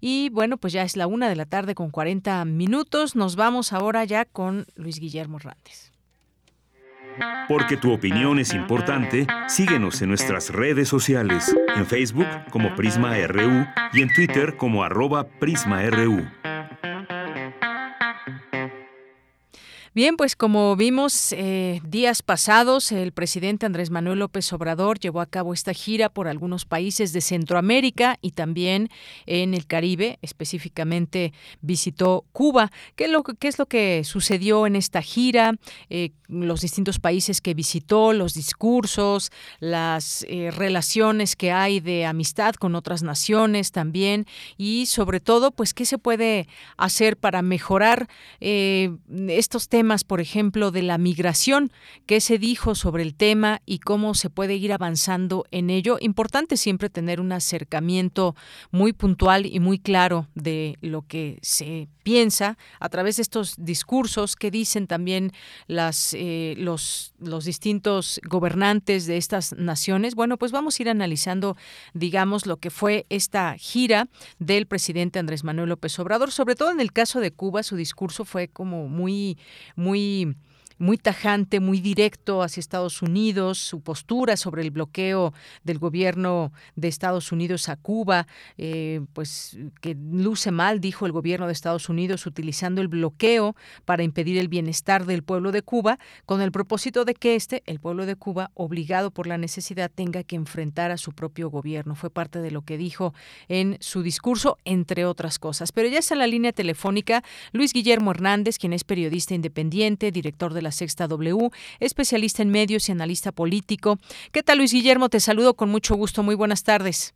A: Y bueno, pues ya es la una de la tarde con 40 minutos. Nos vamos ahora ya con Luis Guillermo Hernández.
K: Porque tu opinión es importante, síguenos en nuestras redes sociales, en Facebook como Prisma RU y en Twitter como arroba PrismaRU.
A: Bien, pues como vimos eh, días pasados, el presidente Andrés Manuel López Obrador llevó a cabo esta gira por algunos países de Centroamérica y también en el Caribe, específicamente visitó Cuba. ¿Qué es lo, que sucedió en esta gira? Eh, los distintos países que visitó, los discursos, las eh, relaciones que hay de amistad con otras naciones también y sobre todo, pues, qué se puede hacer para mejorar estos temas por ejemplo, de la migración, qué se dijo sobre el tema y cómo se puede ir avanzando en ello. Importante siempre tener un acercamiento muy puntual y muy claro de lo que se piensa a través de estos discursos que dicen también las, eh, los, los distintos gobernantes de estas naciones. Bueno, pues vamos a ir analizando, digamos, lo que fue esta gira del presidente Andrés Manuel López Obrador, sobre todo en el caso de Cuba, su discurso fue como muy, muy muy tajante, muy directo hacia Estados Unidos, su postura sobre el bloqueo del gobierno de Estados Unidos a Cuba, eh, pues que luce mal, dijo el gobierno de Estados Unidos, utilizando el bloqueo para impedir el bienestar del pueblo de Cuba, con el propósito de que este, el pueblo de Cuba, obligado por la necesidad, tenga que enfrentar a su propio gobierno. Fue parte de lo que dijo en su discurso, entre otras cosas. Pero ya está en la línea telefónica Luis Guillermo Hernández, quien es periodista independiente, director de la Sexta W, especialista en medios y analista político. ¿Qué tal, Luis Guillermo? Te saludo con mucho gusto. Muy buenas tardes.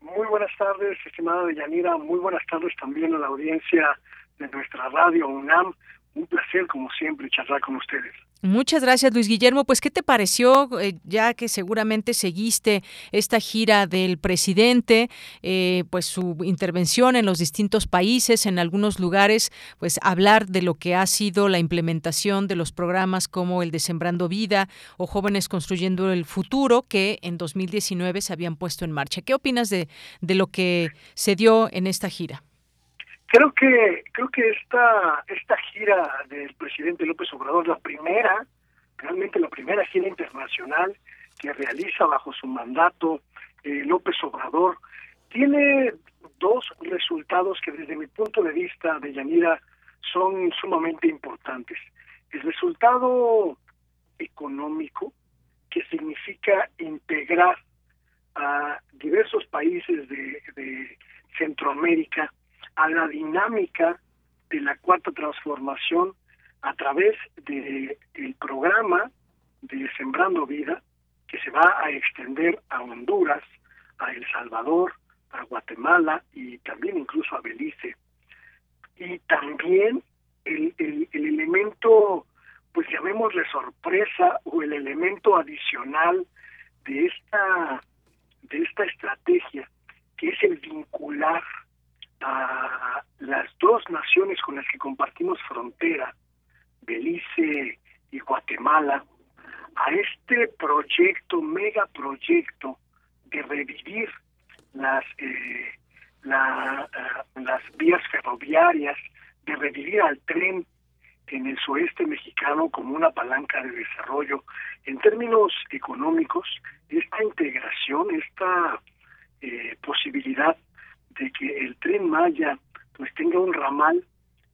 M: Muy buenas tardes, estimada Deyanira. Muy buenas tardes también a la audiencia de nuestra radio UNAM. Un placer, como siempre, charlar con ustedes.
A: Muchas gracias, Luis Guillermo. Pues, ¿qué te pareció, eh, ya que seguramente seguiste esta gira del presidente, eh, pues su intervención en los distintos países, en algunos lugares, pues hablar de lo que ha sido la implementación de los programas como el de Sembrando Vida o Jóvenes Construyendo el Futuro, que en 2019 se habían puesto en marcha? ¿Qué opinas de, de lo que se dio en esta gira?
M: Creo que creo que esta esta gira del presidente López Obrador, la primera, realmente la primera gira internacional que realiza bajo su mandato eh, López Obrador, tiene dos resultados que desde mi punto de vista de Yanira son sumamente importantes. El resultado económico, que significa integrar a diversos países de, de Centroamérica a la dinámica de la cuarta transformación a través del el programa de Sembrando Vida que se va a extender a Honduras, a El Salvador, a Guatemala y también incluso a Belice. Y también el, el, el elemento, pues llamémosle sorpresa o el elemento adicional de esta, de esta estrategia, que es el vincular las dos naciones con las que compartimos frontera, Belice y Guatemala a este proyecto, megaproyecto de revivir las, eh, la, eh, las vías ferroviarias, de revivir al tren en el sureste mexicano como una palanca de desarrollo. En términos económicos, esta integración, esta eh, posibilidad de que el tren Maya pues tenga un ramal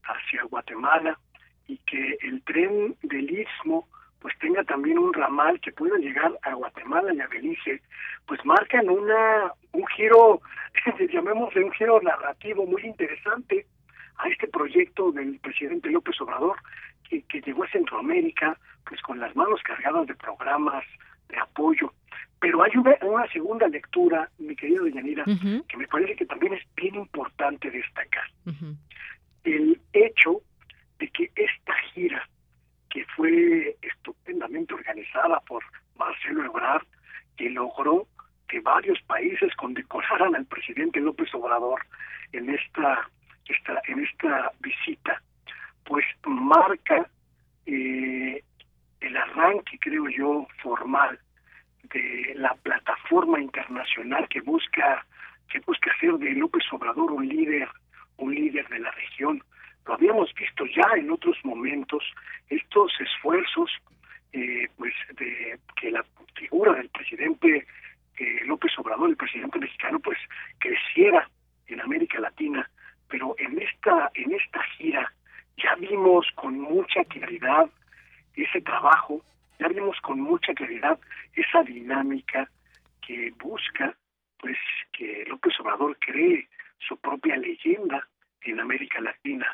M: hacia Guatemala y que el tren del Istmo pues tenga también un ramal que pueda llegar a Guatemala y a Belice, pues marcan una un giro, llamémosle un giro narrativo muy interesante a este proyecto del presidente López Obrador que, que llegó a Centroamérica pues con las manos cargadas de programas de apoyo. Pero hay una, una segunda lectura, mi querido Yanira, que me parece que también es bien importante destacar. El hecho de que esta gira que fue estupendamente organizada por Marcelo Ebrard, que logró que varios países condecoraran al presidente López Obrador en esta, esta en esta visita, pues marca eh, el arranque, creo yo, formal de la plataforma internacional que busca que busca hacer de López Obrador un líder un líder de la región. Lo habíamos visto ya en otros momentos, estos esfuerzos eh, pues de que la figura del presidente eh, López Obrador, el presidente mexicano, pues creciera en América Latina, pero en esta en esta gira ya vimos con mucha claridad ese trabajo, ya vimos con mucha claridad esa dinámica que busca pues que López Obrador cree su propia leyenda en América Latina.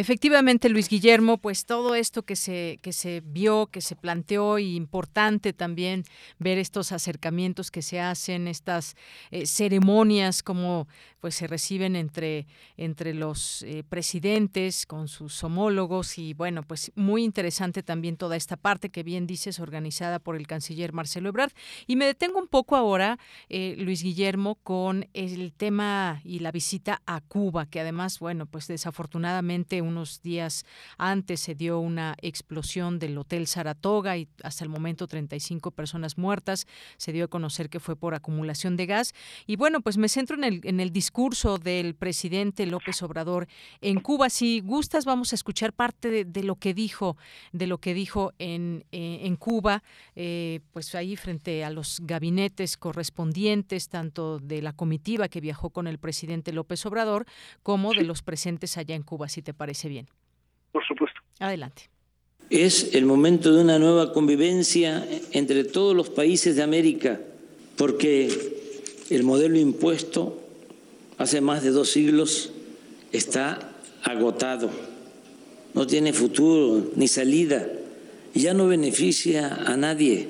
A: Efectivamente, Luis Guillermo, pues todo esto que se, que se vio, que se planteó, y importante también ver estos acercamientos que se hacen, estas eh, ceremonias como pues se reciben entre, entre los eh, presidentes con sus homólogos y bueno, pues muy interesante también toda esta parte que bien dices organizada por el canciller Marcelo Ebrard. Y me detengo un poco ahora, eh, Luis Guillermo, con el tema y la visita a Cuba, que además, bueno, pues desafortunadamente unos días antes se dio una explosión del Hotel Saratoga y hasta el momento 35 personas muertas. Se dio a conocer que fue por acumulación de gas. Y bueno, pues me centro en el, en el discurso del presidente López Obrador en Cuba. Si gustas, vamos a escuchar parte de, lo que dijo, de lo que dijo en, eh, en Cuba, eh, pues ahí frente a los gabinetes correspondientes, tanto de la comitiva que viajó con el presidente López Obrador, como de los presentes allá en Cuba, si te parece bien.
M: Por supuesto.
A: Adelante.
N: Es el momento de una nueva convivencia entre todos los países de América, porque el modelo impuesto hace más de dos siglos está agotado, no tiene futuro ni salida y ya no beneficia a nadie.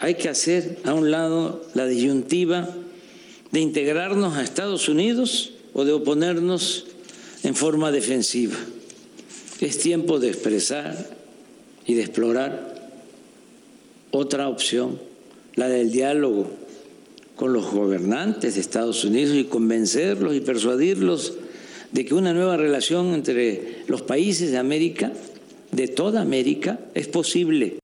N: Hay que hacer a un lado la disyuntiva de integrarnos a Estados Unidos o de oponernos en forma defensiva. Es tiempo de expresar y de explorar otra opción, la del diálogo con los gobernantes de Estados Unidos y convencerlos y persuadirlos de que una nueva relación entre los países de América, de toda América, es posible.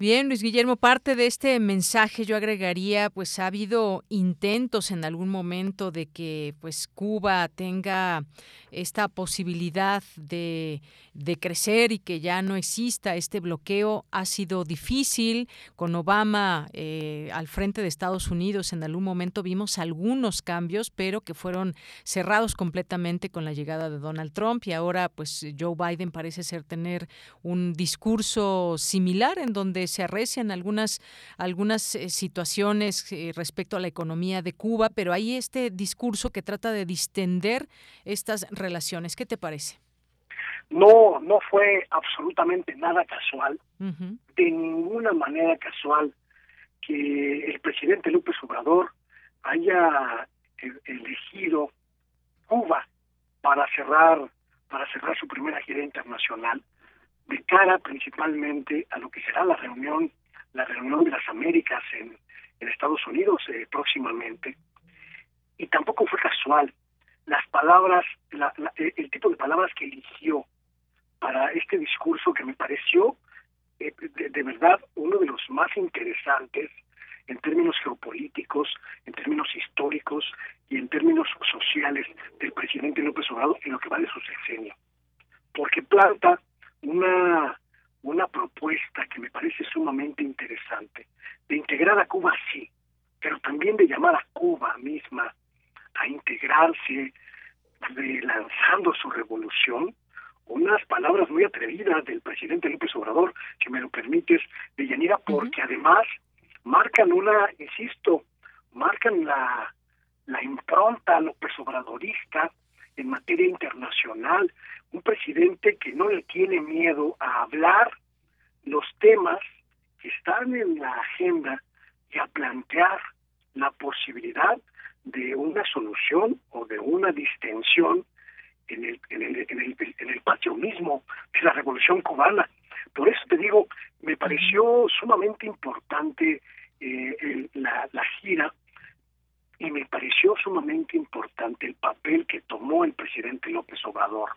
A: Bien, Luis Guillermo, parte de este mensaje yo agregaría, pues ha habido intentos en algún momento de que pues Cuba tenga esta posibilidad de, crecer y que ya no exista este bloqueo ha sido difícil. Con Obama eh, al frente de Estados Unidos en algún momento vimos algunos cambios, pero que fueron cerrados completamente con la llegada de Donald Trump y ahora pues Joe Biden parece ser tener un discurso similar en donde se arrecian algunas, algunas eh, situaciones eh, respecto a la economía de Cuba, pero hay este discurso que trata de distender estas relaciones. ¿Qué te parece?
M: No, no fue absolutamente nada casual, de ninguna manera casual que el presidente López Obrador haya e-, elegido Cuba para cerrar para cerrar su primera gira internacional de cara principalmente a lo que será la reunión la reunión de las Américas en, en Estados Unidos eh, próximamente y tampoco fue casual las palabras, el tipo de palabras que eligió para este discurso que me pareció eh, de, verdad uno de los más interesantes en términos geopolíticos, en términos históricos y en términos sociales del presidente López Obrador en lo que va de su sexenio. Porque planta una, una propuesta que me parece sumamente interesante, de integrar a Cuba sí, pero también de llamar a Cuba misma a integrarse, de lanzando su revolución, unas palabras muy atrevidas del presidente López Obrador, que me lo permites, de Yanira, porque además marcan una, insisto, marcan la, la impronta López Obradorista en materia internacional, un presidente que no le tiene miedo a hablar los temas que están en la agenda y a plantear la posibilidad de una solución o de una distensión en el, en el, en el, en el patio mismo de la revolución cubana. Por eso te digo, me pareció sumamente importante eh, la, la gira y me pareció sumamente importante el papel que tomó el presidente López Obrador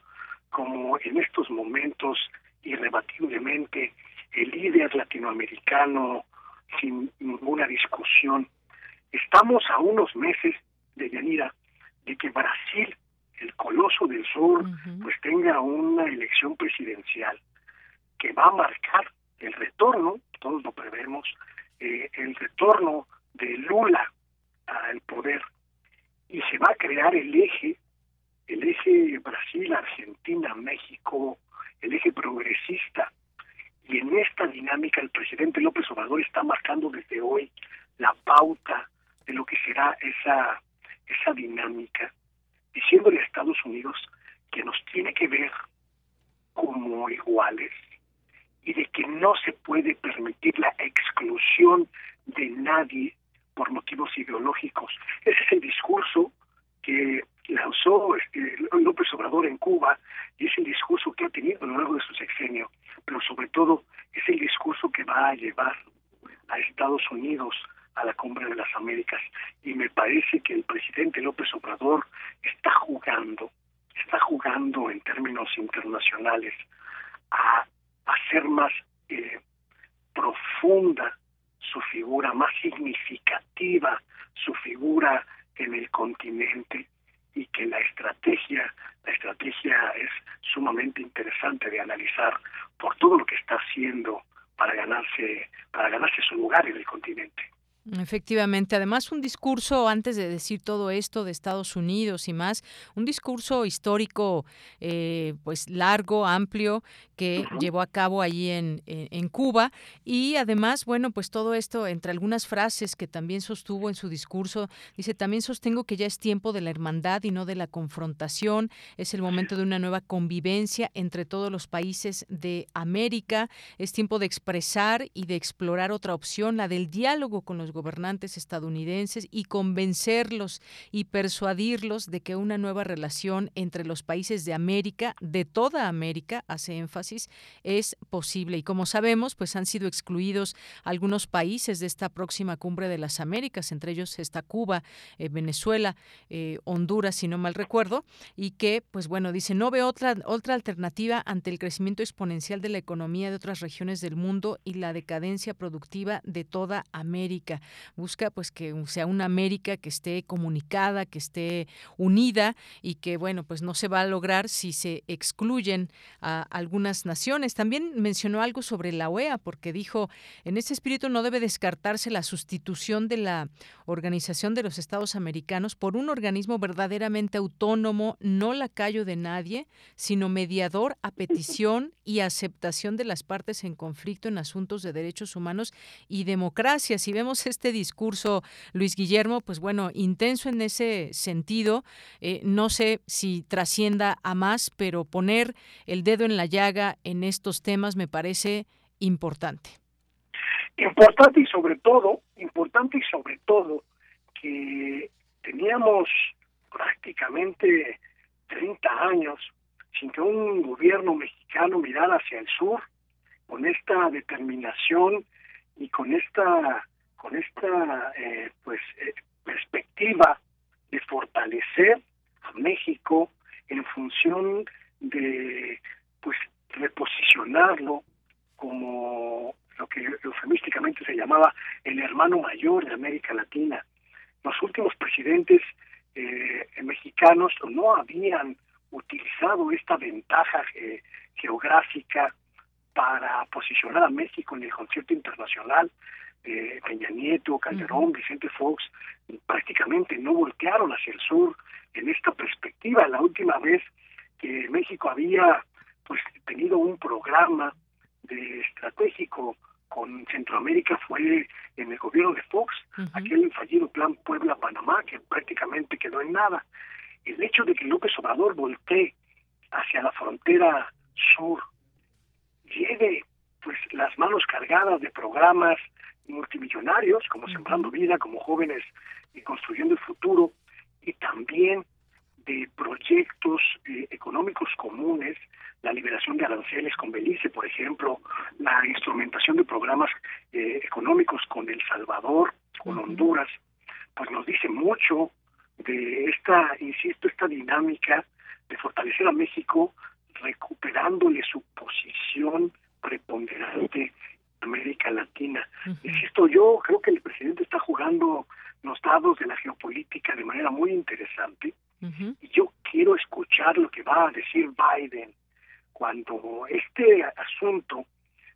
M: como en estos momentos irrebatiblemente el líder latinoamericano sin ninguna discusión. Estamos a unos meses de Yanira de que Brasil, el coloso del sur, pues tenga una elección presidencial que va a marcar el retorno, todos lo prevemos, eh, el retorno de Lula al poder y se va a crear el eje, el eje Brasil, Argentina, México, el eje progresista. Y en esta dinámica el presidente López Obrador está marcando desde hoy la pauta de lo que será esa, esa dinámica, diciéndole a Estados Unidos que nos tiene que ver como iguales y de que no se puede permitir la exclusión de nadie por motivos ideológicos. Ese es el discurso que lanzó este, López Obrador en Cuba y es el discurso que ha tenido a lo largo de su sexenio, pero sobre todo es el discurso que va a llevar a Estados Unidos a la Cumbre de las Américas. Y me parece que el presidente López Obrador está jugando, está jugando en términos internacionales a hacer más eh, profunda su figura, más significativa su figura en el continente y que la estrategia, la estrategia es sumamente interesante de analizar por todo lo que está haciendo para ganarse, para ganarse su lugar en el continente.
A: Efectivamente, además un discurso, antes de decir todo esto de Estados Unidos y más, un discurso histórico eh, pues largo, amplio, que llevó a cabo allí en, en, Cuba. Y además, bueno, pues todo esto, entre algunas frases que también sostuvo en su discurso, dice, también sostengo que ya es tiempo de la hermandad y no de la confrontación, es el momento de una nueva convivencia entre todos los países de América, es tiempo de expresar y de explorar otra opción, la del diálogo con los gobernantes estadounidenses y convencerlos y persuadirlos de que una nueva relación entre los países de América, de toda América, hace énfasis, es posible. Y como sabemos, pues han sido excluidos algunos países de esta próxima cumbre de las Américas, entre ellos está Cuba, eh, Venezuela, eh, Honduras, si no mal recuerdo, y que, pues bueno, dice, no ve otra, otra alternativa ante el crecimiento exponencial de la economía de otras regiones del mundo y la decadencia productiva de toda América busca pues que sea una América que esté comunicada, que esté unida y que bueno, pues no se va a lograr si se excluyen a algunas naciones. También mencionó algo sobre la OEA porque dijo, en ese espíritu no debe descartarse la sustitución de la Organización de los Estados Americanos por un organismo verdaderamente autónomo, no lacayo de nadie, sino mediador a petición y aceptación de las partes en conflicto en asuntos de derechos humanos y democracia. Si vemos este discurso, Luis Guillermo, pues bueno, intenso en ese sentido. Eh, no sé si trascienda a más, pero poner el dedo en la llaga en estos temas me parece importante.
M: Importante y sobre todo, importante y sobre todo que teníamos prácticamente 30 años sin que un gobierno mexicano mirara hacia el sur con esta determinación y con esta con esta eh, pues eh, perspectiva de fortalecer a México en función de pues reposicionarlo como lo que eufemísticamente se llamaba el hermano mayor de América Latina. Los últimos presidentes eh, mexicanos no habían utilizado esta ventaja geográfica para posicionar a México en el concierto internacional. Eh, Peña Nieto, Calderón, Vicente Fox, prácticamente no voltearon hacia el sur en esta perspectiva. La última vez que México había pues tenido un programa de estratégico con Centroamérica fue en el gobierno de Fox, aquel fallido plan Puebla-Panamá que prácticamente quedó en nada. El hecho de que López Obrador voltee hacia la frontera sur, lleve pues las manos cargadas de programas multimillonarios como Sembrando Vida, como Jóvenes y Construyendo el Futuro, y también de proyectos eh, económicos comunes, la liberación de aranceles con Belice, por ejemplo, la instrumentación de programas eh, económicos con El Salvador, con Honduras, pues nos dice mucho de esta, insisto, esta dinámica de fortalecer a México recuperándole su posición preponderante en América Latina. Insisto, yo creo que el presidente está jugando los dados de la geopolítica de manera muy interesante. Y yo quiero escuchar lo que va a decir Biden cuando este asunto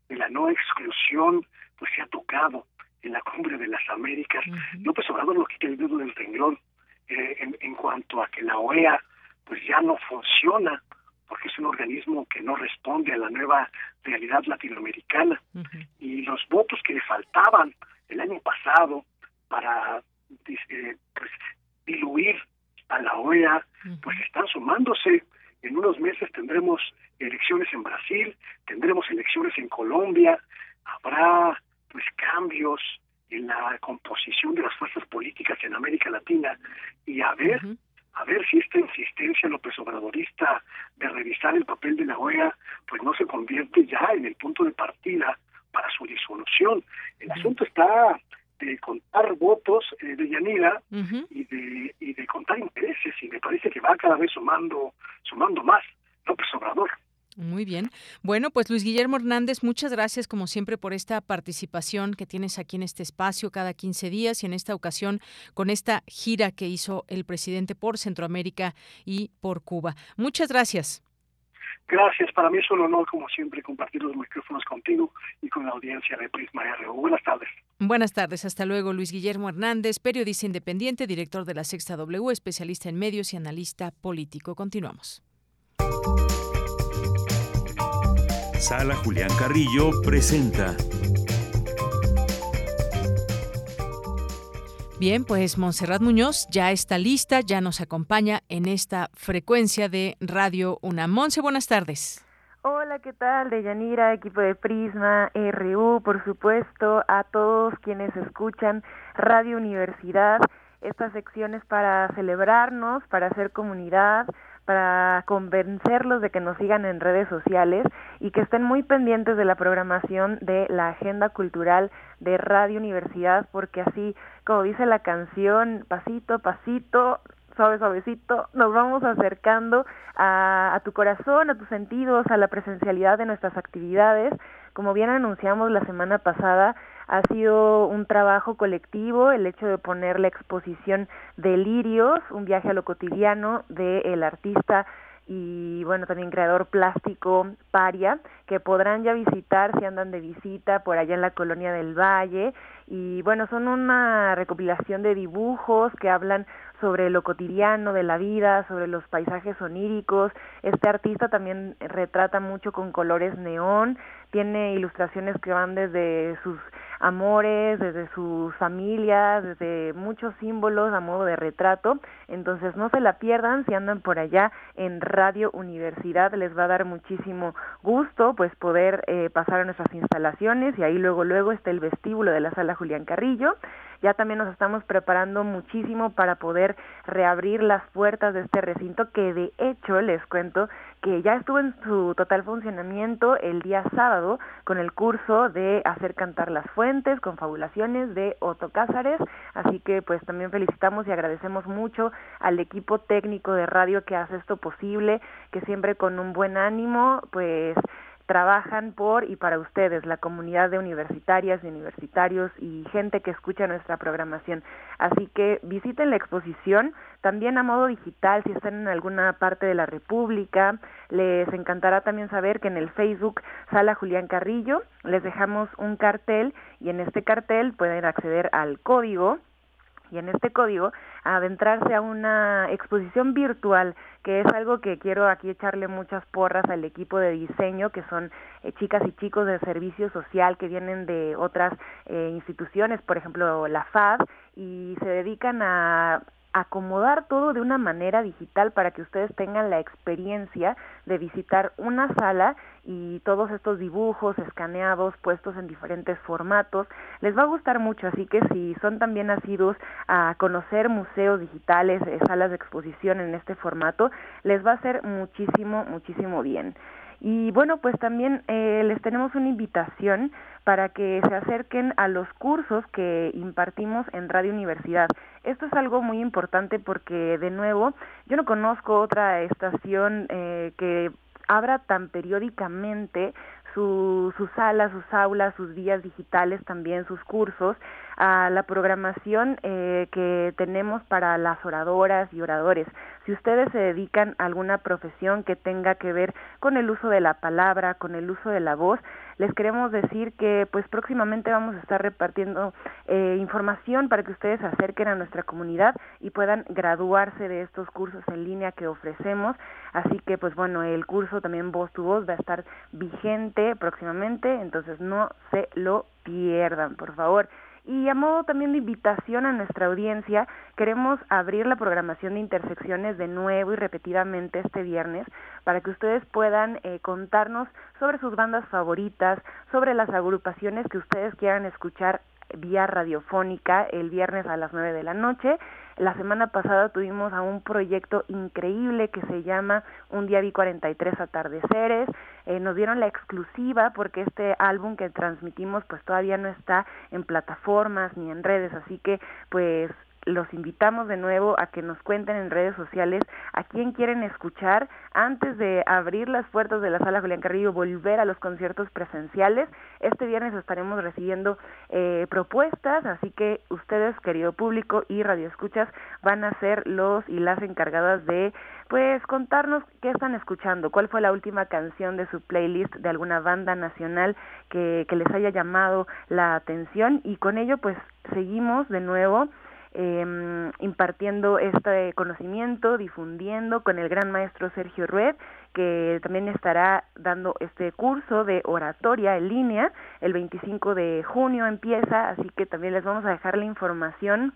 M: de la no exclusión pues se ha tocado en la cumbre de las Américas. López Obrador lo quita el dedo del renglón eh, en, cuanto a que la OEA pues ya no funciona porque es un organismo que no responde a la nueva realidad latinoamericana. Y los votos que le faltaban el año pasado para eh, pues, diluir a la OEA pues están sumándose. En unos meses tendremos elecciones en Brasil tendremos elecciones en Colombia habrá pues cambios en la composición de las fuerzas políticas en América Latina y a ver, a ver si esta insistencia López Obradorista de revisar el papel de la OEA, pues no se convierte ya en el punto de partida para su disolución. El asunto está de contar votos eh, de Yanira y de y de contar intereses y me parece que va cada vez sumando sumando más López Obrador.
A: Muy bien. Bueno, pues Luis Guillermo Hernández, muchas gracias como siempre por esta participación que tienes aquí en este espacio cada 15 días y en esta ocasión con esta gira que hizo el presidente por Centroamérica y por Cuba. Muchas gracias.
M: Gracias, para mí es un honor como siempre compartir los micrófonos contigo y con la audiencia de Prisma RU. Buenas tardes.
A: Buenas tardes, hasta luego Luis Guillermo Hernández, periodista independiente, director de la Sexta W, especialista en medios y analista político. Continuamos.
K: Sala Julián Carrillo presenta.
A: Bien, pues Montserrat Muñoz ya está lista, ya nos acompaña en esta frecuencia de Radio UNAM. Monse, buenas tardes.
O: Hola, ¿qué tal? De Yanira, equipo de Prisma, RU, por supuesto, a todos quienes escuchan Radio Universidad. Estas secciones para celebrarnos, para hacer comunidad, para convencerlos de que nos sigan en redes sociales y que estén muy pendientes de la programación de la agenda cultural de Radio Universidad, porque así, como dice la canción, pasito pasito, suave, suavecito, nos vamos acercando a, a tu corazón, a tus sentidos, a la presencialidad de nuestras actividades. Como bien anunciamos la semana pasada, ha sido un trabajo colectivo el hecho de poner la exposición Delirios, un viaje a lo cotidiano del artista y bueno, también creador plástico Paria, que podrán ya visitar si andan de visita por allá en la colonia del Valle. Y bueno, son una recopilación de dibujos que hablan sobre lo cotidiano de la vida, sobre los paisajes oníricos. Este artista también retrata mucho con colores neón, tiene ilustraciones que van desde sus amores, desde sus familias, desde muchos símbolos a modo de retrato. Entonces no se la pierdan si andan por allá en Radio Universidad, les va a dar muchísimo gusto pues poder eh, pasar a nuestras instalaciones y ahí luego luego está el vestíbulo de la sala Julián Carrillo. Ya también nos estamos preparando muchísimo para poder reabrir las puertas de este recinto que de hecho les cuento que ya estuvo en su total funcionamiento el día sábado con el curso de hacer cantar las fuentes, con fabulaciones de Otto Cázares, así que pues también felicitamos y agradecemos mucho al equipo técnico de radio que hace esto posible, que siempre con un buen ánimo pues trabajan por y para ustedes, la comunidad de universitarias y universitarios y gente que escucha nuestra programación. Así que visiten la exposición también a modo digital si están en alguna parte de la República. Les encantará también saber que en el Facebook Sala Julián Carrillo les dejamos un cartel y en este cartel pueden acceder al código y en este código adentrarse a una exposición virtual que es algo que quiero aquí echarle muchas porras al equipo de diseño que son eh, chicas y chicos de servicio social que vienen de otras eh, instituciones por ejemplo la FAD y se dedican a acomodar todo de una manera digital para que ustedes tengan la experiencia de visitar una sala y todos estos dibujos escaneados puestos en diferentes formatos les va a gustar mucho así que si son también nacidos a conocer museos digitales eh, salas de exposición en este formato les va a hacer muchísimo muchísimo bien y bueno, pues también eh, les tenemos una invitación para que se acerquen a los cursos que impartimos en Radio Universidad. Esto es algo muy importante porque, de nuevo, yo no conozco otra estación eh, que abra tan periódicamente su, sus salas, sus aulas, sus días digitales, también sus cursos, a la programación eh, que tenemos para las oradoras y oradores. Si ustedes se dedican a alguna profesión que tenga que ver con el uso de la palabra, con el uso de la voz, les queremos decir que pues próximamente vamos a estar repartiendo eh, información para que ustedes se acerquen a nuestra comunidad y puedan graduarse de estos cursos en línea que ofrecemos. Así que pues bueno, el curso también Voz tu Voz va a estar vigente próximamente, entonces no se lo pierdan, por favor. Y a modo también de invitación a nuestra audiencia, queremos abrir la programación de intersecciones de nuevo y repetidamente este viernes para que ustedes puedan eh, contarnos sobre sus bandas favoritas, sobre las agrupaciones que ustedes quieran escuchar vía radiofónica el viernes a las 9 de la noche. La semana pasada tuvimos a un proyecto increíble que se llama Un día vi 43 atardeceres. Eh, nos dieron la exclusiva porque este álbum que transmitimos pues todavía no está en plataformas ni en redes, así que pues los invitamos de nuevo a que nos cuenten en redes sociales a quién quieren escuchar antes de abrir las puertas de la sala Julián Carrillo, volver a los conciertos presenciales. Este viernes estaremos recibiendo eh, propuestas, así que ustedes, querido público y radioescuchas, van a ser los y las encargadas de pues contarnos qué están escuchando, cuál fue la última canción de su playlist de alguna banda nacional que, que les haya llamado la atención y con ello pues seguimos de nuevo eh, impartiendo este conocimiento, difundiendo con el gran maestro Sergio Rued, que también estará dando este curso de oratoria en línea. El 25 de junio empieza, así que también les vamos a dejar la información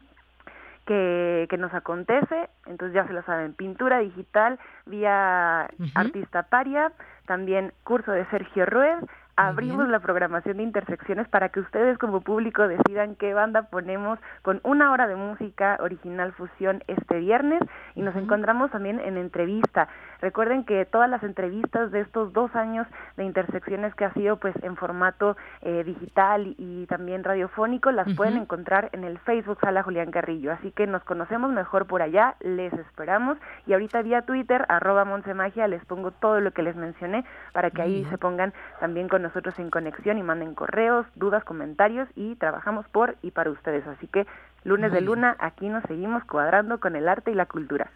O: que, que, nos acontece, entonces ya se lo saben, pintura digital vía artista paria, también curso de Sergio Rued, abrimos la programación de intersecciones para que ustedes como público decidan qué banda ponemos con una hora de música original fusión este viernes y nos encontramos también en entrevista. Recuerden que todas las entrevistas de estos dos años de intersecciones que ha sido pues en formato eh, digital y también radiofónico las pueden encontrar en el Facebook Sala Julián Carrillo. Así que nos conocemos mejor por allá, les esperamos y ahorita vía Twitter arroba Magia les pongo todo lo que les mencioné para que ahí se pongan también con nosotros en conexión y manden correos, dudas, comentarios y trabajamos por y para ustedes. Así que lunes de luna, aquí nos seguimos cuadrando con el arte y la cultura.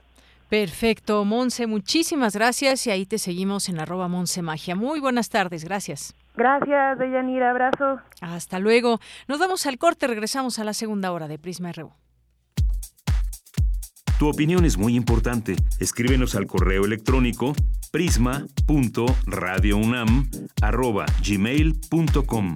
A: Perfecto, Monse, muchísimas gracias y ahí te seguimos en arroba Monse Magia. Muy buenas tardes, gracias.
O: Gracias, Deyanira, abrazo.
A: Hasta luego. Nos vamos al corte, regresamos a la segunda hora de Prisma RU.
K: Tu opinión es muy importante. Escríbenos al correo electrónico prisma.radiounam@gmail.com.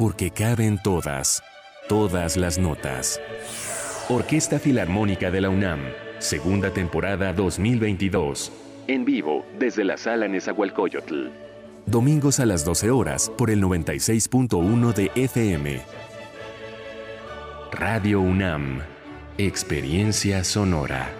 P: porque caben todas, todas las notas. Orquesta Filarmónica de la UNAM, segunda temporada 2022. En vivo desde la sala Nezahualcóyotl. Domingos a las 12 horas por el 96.1 de FM. Radio UNAM. Experiencia sonora.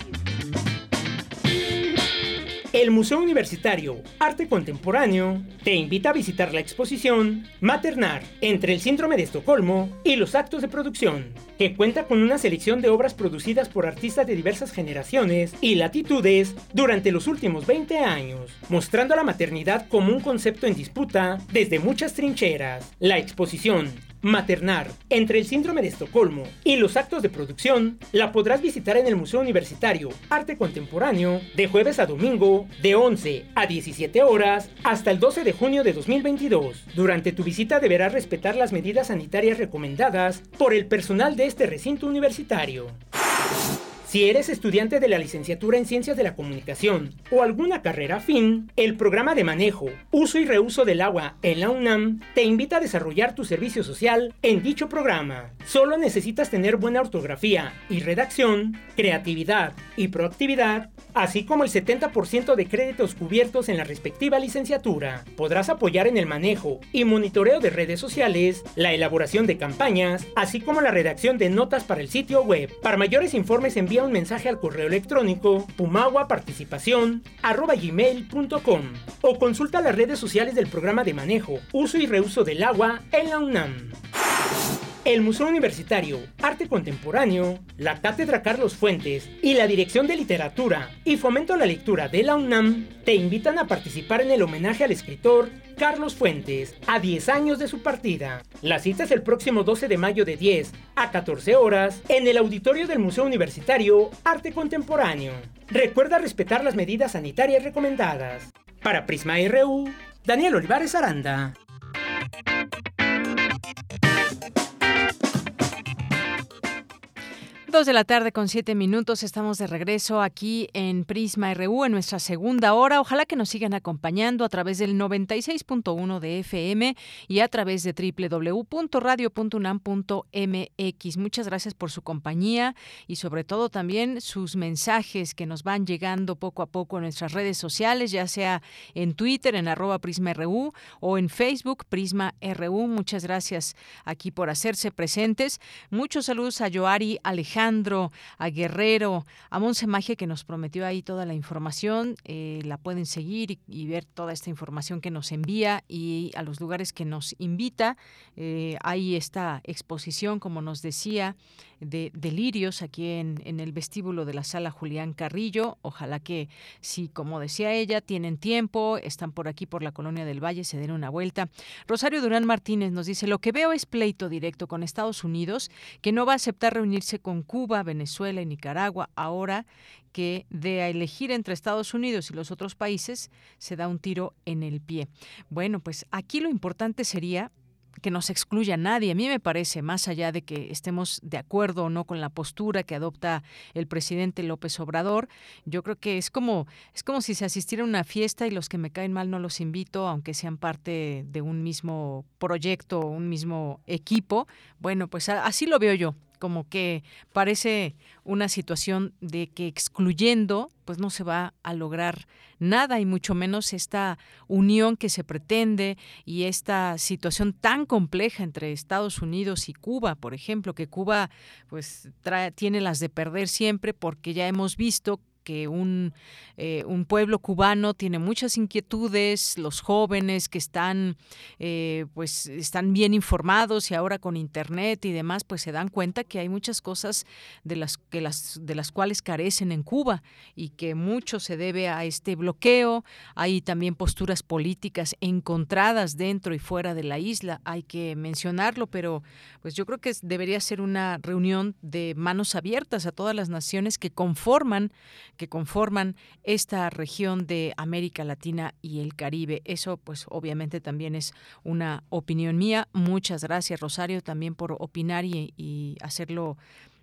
B: El Museo Universitario Arte Contemporáneo te invita a visitar la exposición Maternar entre el síndrome de Estocolmo y los actos de producción, que cuenta con una selección de obras producidas por artistas de diversas generaciones y latitudes durante los últimos 20 años, mostrando la maternidad como un concepto en disputa desde muchas trincheras. La exposición Maternar, entre el síndrome de Estocolmo y los actos de producción, la podrás visitar en el Museo Universitario Arte Contemporáneo de jueves a domingo de 11 a 17 horas hasta el 12 de junio de 2022. Durante tu visita deberás respetar las medidas sanitarias recomendadas por el personal de este recinto universitario. Si eres estudiante de la licenciatura en Ciencias de la Comunicación o alguna carrera afín, el programa de manejo, uso y reuso del agua en la UNAM te invita a desarrollar tu servicio social en dicho programa. Solo necesitas tener buena ortografía y redacción, creatividad y proactividad, así como el 70% de créditos cubiertos en la respectiva licenciatura. Podrás apoyar en el manejo y monitoreo de redes sociales, la elaboración de campañas, así como la redacción de notas para el sitio web. Para mayores informes envía un mensaje al correo electrónico pumaguaparticipación.gmail.com o consulta las redes sociales del programa de manejo, uso y reuso del agua en la UNAM. El Museo Universitario Arte Contemporáneo, la Cátedra Carlos Fuentes y la Dirección de Literatura y Fomento a la Lectura de la UNAM te invitan a participar en el homenaje al escritor Carlos Fuentes a 10 años de su partida. La cita es el próximo 12 de mayo de 10 a 14 horas en el auditorio del Museo Universitario Arte Contemporáneo. Recuerda respetar las medidas sanitarias recomendadas. Para Prisma RU, Daniel Olivares Aranda.
A: Dos de la tarde con siete minutos, estamos de regreso aquí en Prisma RU en nuestra segunda hora. Ojalá que nos sigan acompañando a través del 96.1 de FM y a través de www.radio.unam.mx. Muchas gracias por su compañía y sobre todo también sus mensajes que nos van llegando poco a poco en nuestras redes sociales, ya sea en Twitter, en arroba Prisma RU o en Facebook Prisma RU. Muchas gracias aquí por hacerse presentes. Muchos saludos a Joari Alejandro Alejandro, a Guerrero, a Monse Magia que nos prometió ahí toda la información. Eh, la pueden seguir y, ver toda esta información que nos envía y a los lugares que nos invita. Eh, hay esta exposición, como nos decía, de delirios aquí en, en, el vestíbulo de la sala Julián Carrillo. Ojalá que si, como decía ella, tienen tiempo, están por aquí por la colonia del Valle, se den una vuelta. Rosario Durán Martínez nos dice, lo que veo es pleito directo con Estados Unidos, que no va a aceptar reunirse con Cuba, Venezuela y Nicaragua ahora que de elegir entre Estados Unidos y los otros países se da un tiro en el pie. Bueno, pues aquí lo importante sería que no se excluya a nadie. A mí me parece, más allá de que estemos de acuerdo o no con la postura que adopta el presidente López Obrador, yo creo que es como, es como si se asistiera a una fiesta y los que me caen mal no los invito, aunque sean parte de un mismo proyecto, un mismo equipo. Bueno, pues así lo veo yo como que parece una situación de que excluyendo pues no se va a lograr nada y mucho menos esta unión que se pretende y esta situación tan compleja entre Estados Unidos y Cuba, por ejemplo, que Cuba pues tiene las de perder siempre porque ya hemos visto que un, eh, un pueblo cubano tiene muchas inquietudes, los jóvenes que están eh, pues están bien informados y ahora con internet y demás pues se dan cuenta que hay muchas cosas de las que las de las cuales carecen en Cuba y que mucho se debe a este bloqueo, hay también posturas políticas encontradas dentro y fuera de la isla, hay que mencionarlo, pero pues yo creo que debería ser una reunión de manos abiertas a todas las naciones que conforman que conforman esta región de América Latina y el Caribe. Eso pues obviamente también es una opinión mía. Muchas gracias Rosario también por opinar y, hacerlo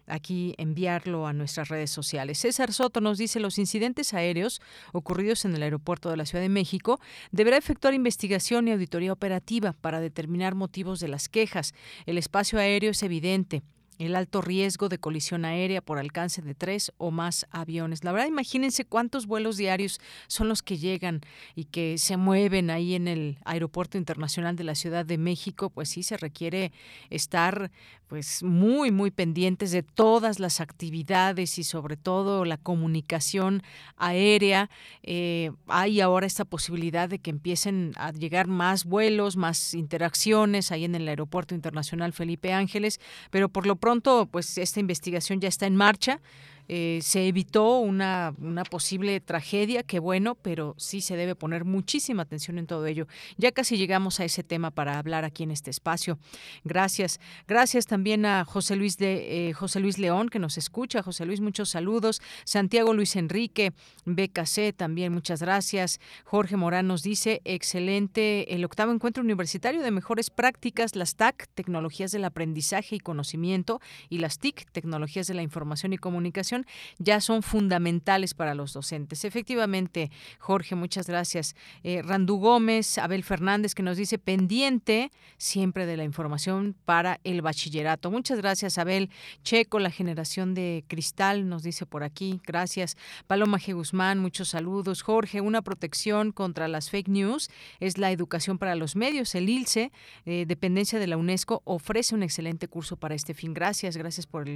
A: aquí enviarlo a nuestras redes sociales. César Soto nos dice los incidentes aéreos ocurridos en el aeropuerto de la Ciudad de México deberá efectuar investigación y auditoría operativa para determinar motivos de las quejas. El espacio aéreo es evidente el alto riesgo de colisión aérea por alcance de tres o más aviones. La verdad, imagínense cuántos vuelos diarios son los que llegan y que se mueven ahí en el Aeropuerto Internacional de la Ciudad de México, pues sí se requiere estar pues muy muy pendientes de todas las actividades y sobre todo la comunicación aérea. Eh, hay ahora esta posibilidad de que empiecen a llegar más vuelos, más interacciones ahí en el Aeropuerto Internacional Felipe Ángeles, pero por lo pronto pues esta investigación ya está en marcha. Eh, se evitó una, posible tragedia, que bueno, pero sí se debe poner muchísima atención en todo ello. Ya casi llegamos a ese tema para hablar aquí en este espacio. Gracias. Gracias también a José Luis, de, eh, José Luis León, que nos escucha. José Luis, muchos saludos. Santiago Luis Enrique, BKC, también muchas gracias. Jorge Morán nos dice, excelente el octavo encuentro universitario de mejores prácticas, las TAC, tecnologías del aprendizaje y conocimiento, y las TIC, tecnologías de la información y comunicación ya son fundamentales para los docentes. Efectivamente, Jorge, muchas gracias. Eh, Randú Gómez, Abel Fernández, que nos dice pendiente siempre de la información para el bachillerato. Muchas gracias, Abel. Checo, la generación de cristal, nos dice por aquí. Gracias. Paloma G. Guzmán, muchos saludos. Jorge, una protección contra las fake news es la educación para los medios. El ILCE, eh, dependencia de la UNESCO, ofrece un excelente curso para este fin. Gracias, gracias por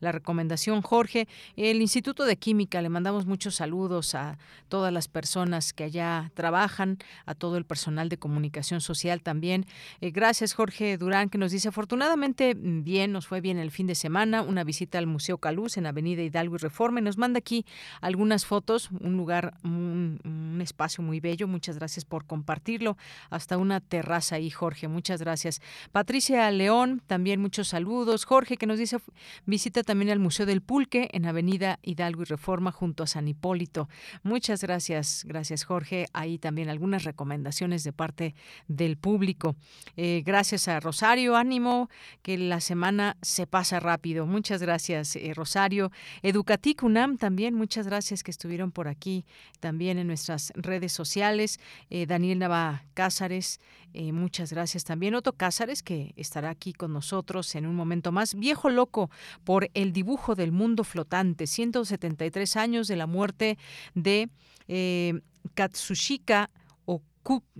A: la recomendación, Jorge. El Instituto de Química, le mandamos muchos saludos a todas las personas que allá trabajan, a todo el personal de comunicación social también. Eh, gracias, Jorge Durán, que nos dice, afortunadamente mm, bien, nos fue bien el fin de semana, una visita al Museo Caluz en Avenida Hidalgo y Reforma. Y nos manda aquí algunas fotos, un lugar, un, un espacio muy bello. Muchas gracias por compartirlo. Hasta una terraza ahí, Jorge. Muchas gracias. Patricia León, también muchos saludos. Jorge, que nos dice, visita también al Museo del Pulque en Avenida Avenida Hidalgo y Reforma junto a San Hipólito. Muchas gracias, gracias Jorge. Ahí también algunas recomendaciones de parte del público. Eh, gracias a Rosario, ánimo, que la semana se pasa rápido. Muchas gracias, eh, Rosario. Educatic UNAM también, muchas gracias que estuvieron por aquí también en nuestras redes sociales. Eh, Daniel Nava Cázares, muchas gracias también. Otto Cázares, que estará aquí con nosotros en un momento más. Viejo loco por el dibujo del mundo flotante 173 años de la muerte de eh, Katsushika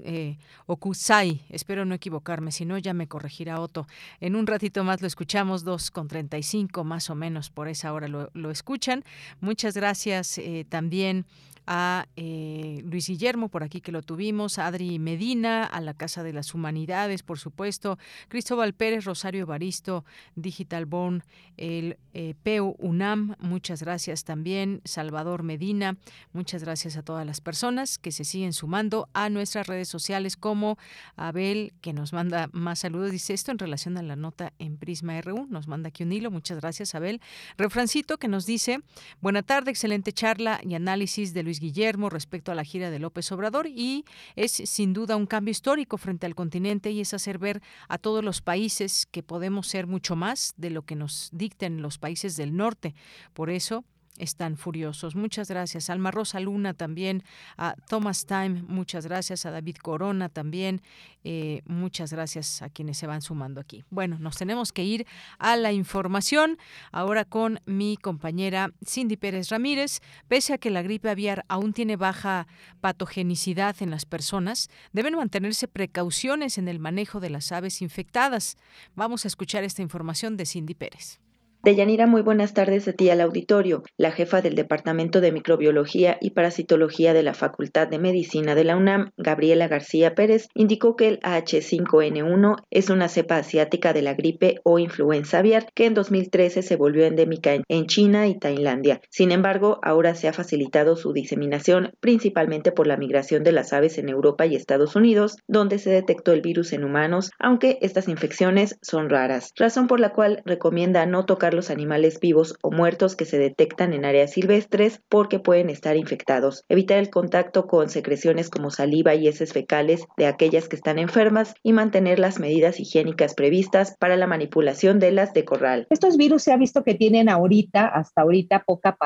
A: eh, Okusai. Espero no equivocarme, si no ya me corregirá Otto. En un ratito más lo escuchamos, 2 con 35 más o menos por esa hora lo, escuchan. Muchas gracias eh, también a eh, Luis Guillermo, por aquí que lo tuvimos, Adri Medina, a la Casa de las Humanidades, por supuesto, Cristóbal Pérez, Rosario Baristo, Digital Born, el eh, PEU UNAM, muchas gracias también, Salvador Medina, muchas gracias a todas las personas que se siguen sumando a nuestras redes sociales como Abel, que nos manda más saludos, dice esto en relación a la nota en Prisma RU, nos manda aquí un hilo, muchas gracias Abel. Refrancito que nos dice, buena tarde, excelente charla y análisis de Luis Guillermo respecto a la gira de López Obrador y es sin duda un cambio histórico frente al continente y es hacer ver a todos los países que podemos ser mucho más de lo que nos dicten los países del norte. Por eso, están furiosos. Muchas gracias. Alma Rosa Luna también, a Thomas Time, muchas gracias, a David Corona también, eh, muchas gracias a quienes se van sumando aquí. Bueno, nos tenemos que ir a la información ahora con mi compañera Cindy Pérez Ramírez. Pese a que la gripe aviar aún tiene baja patogenicidad en las personas, deben mantenerse precauciones en el manejo de las aves infectadas. Vamos a escuchar esta información de Cindy Pérez.
F: Deyanira, muy buenas tardes a ti al auditorio. La jefa del Departamento de Microbiología y Parasitología de la Facultad de Medicina de la UNAM, Gabriela García Pérez, indicó que el H5N1 es una cepa asiática de la gripe o influenza aviar que en 2013 se volvió endémica en China y Tailandia. Sin embargo, ahora se ha facilitado su diseminación principalmente por la migración de las aves en Europa y Estados Unidos, donde se detectó el virus en humanos, aunque estas infecciones son raras, razón por la cual recomienda no tocar los animales vivos o muertos que se detectan en áreas silvestres porque pueden estar infectados, evitar el contacto con secreciones como saliva y heces fecales de aquellas que están enfermas y mantener las medidas higiénicas previstas para la manipulación de las de corral.
Q: Estos virus se ha visto que tienen ahorita, hasta ahorita, poca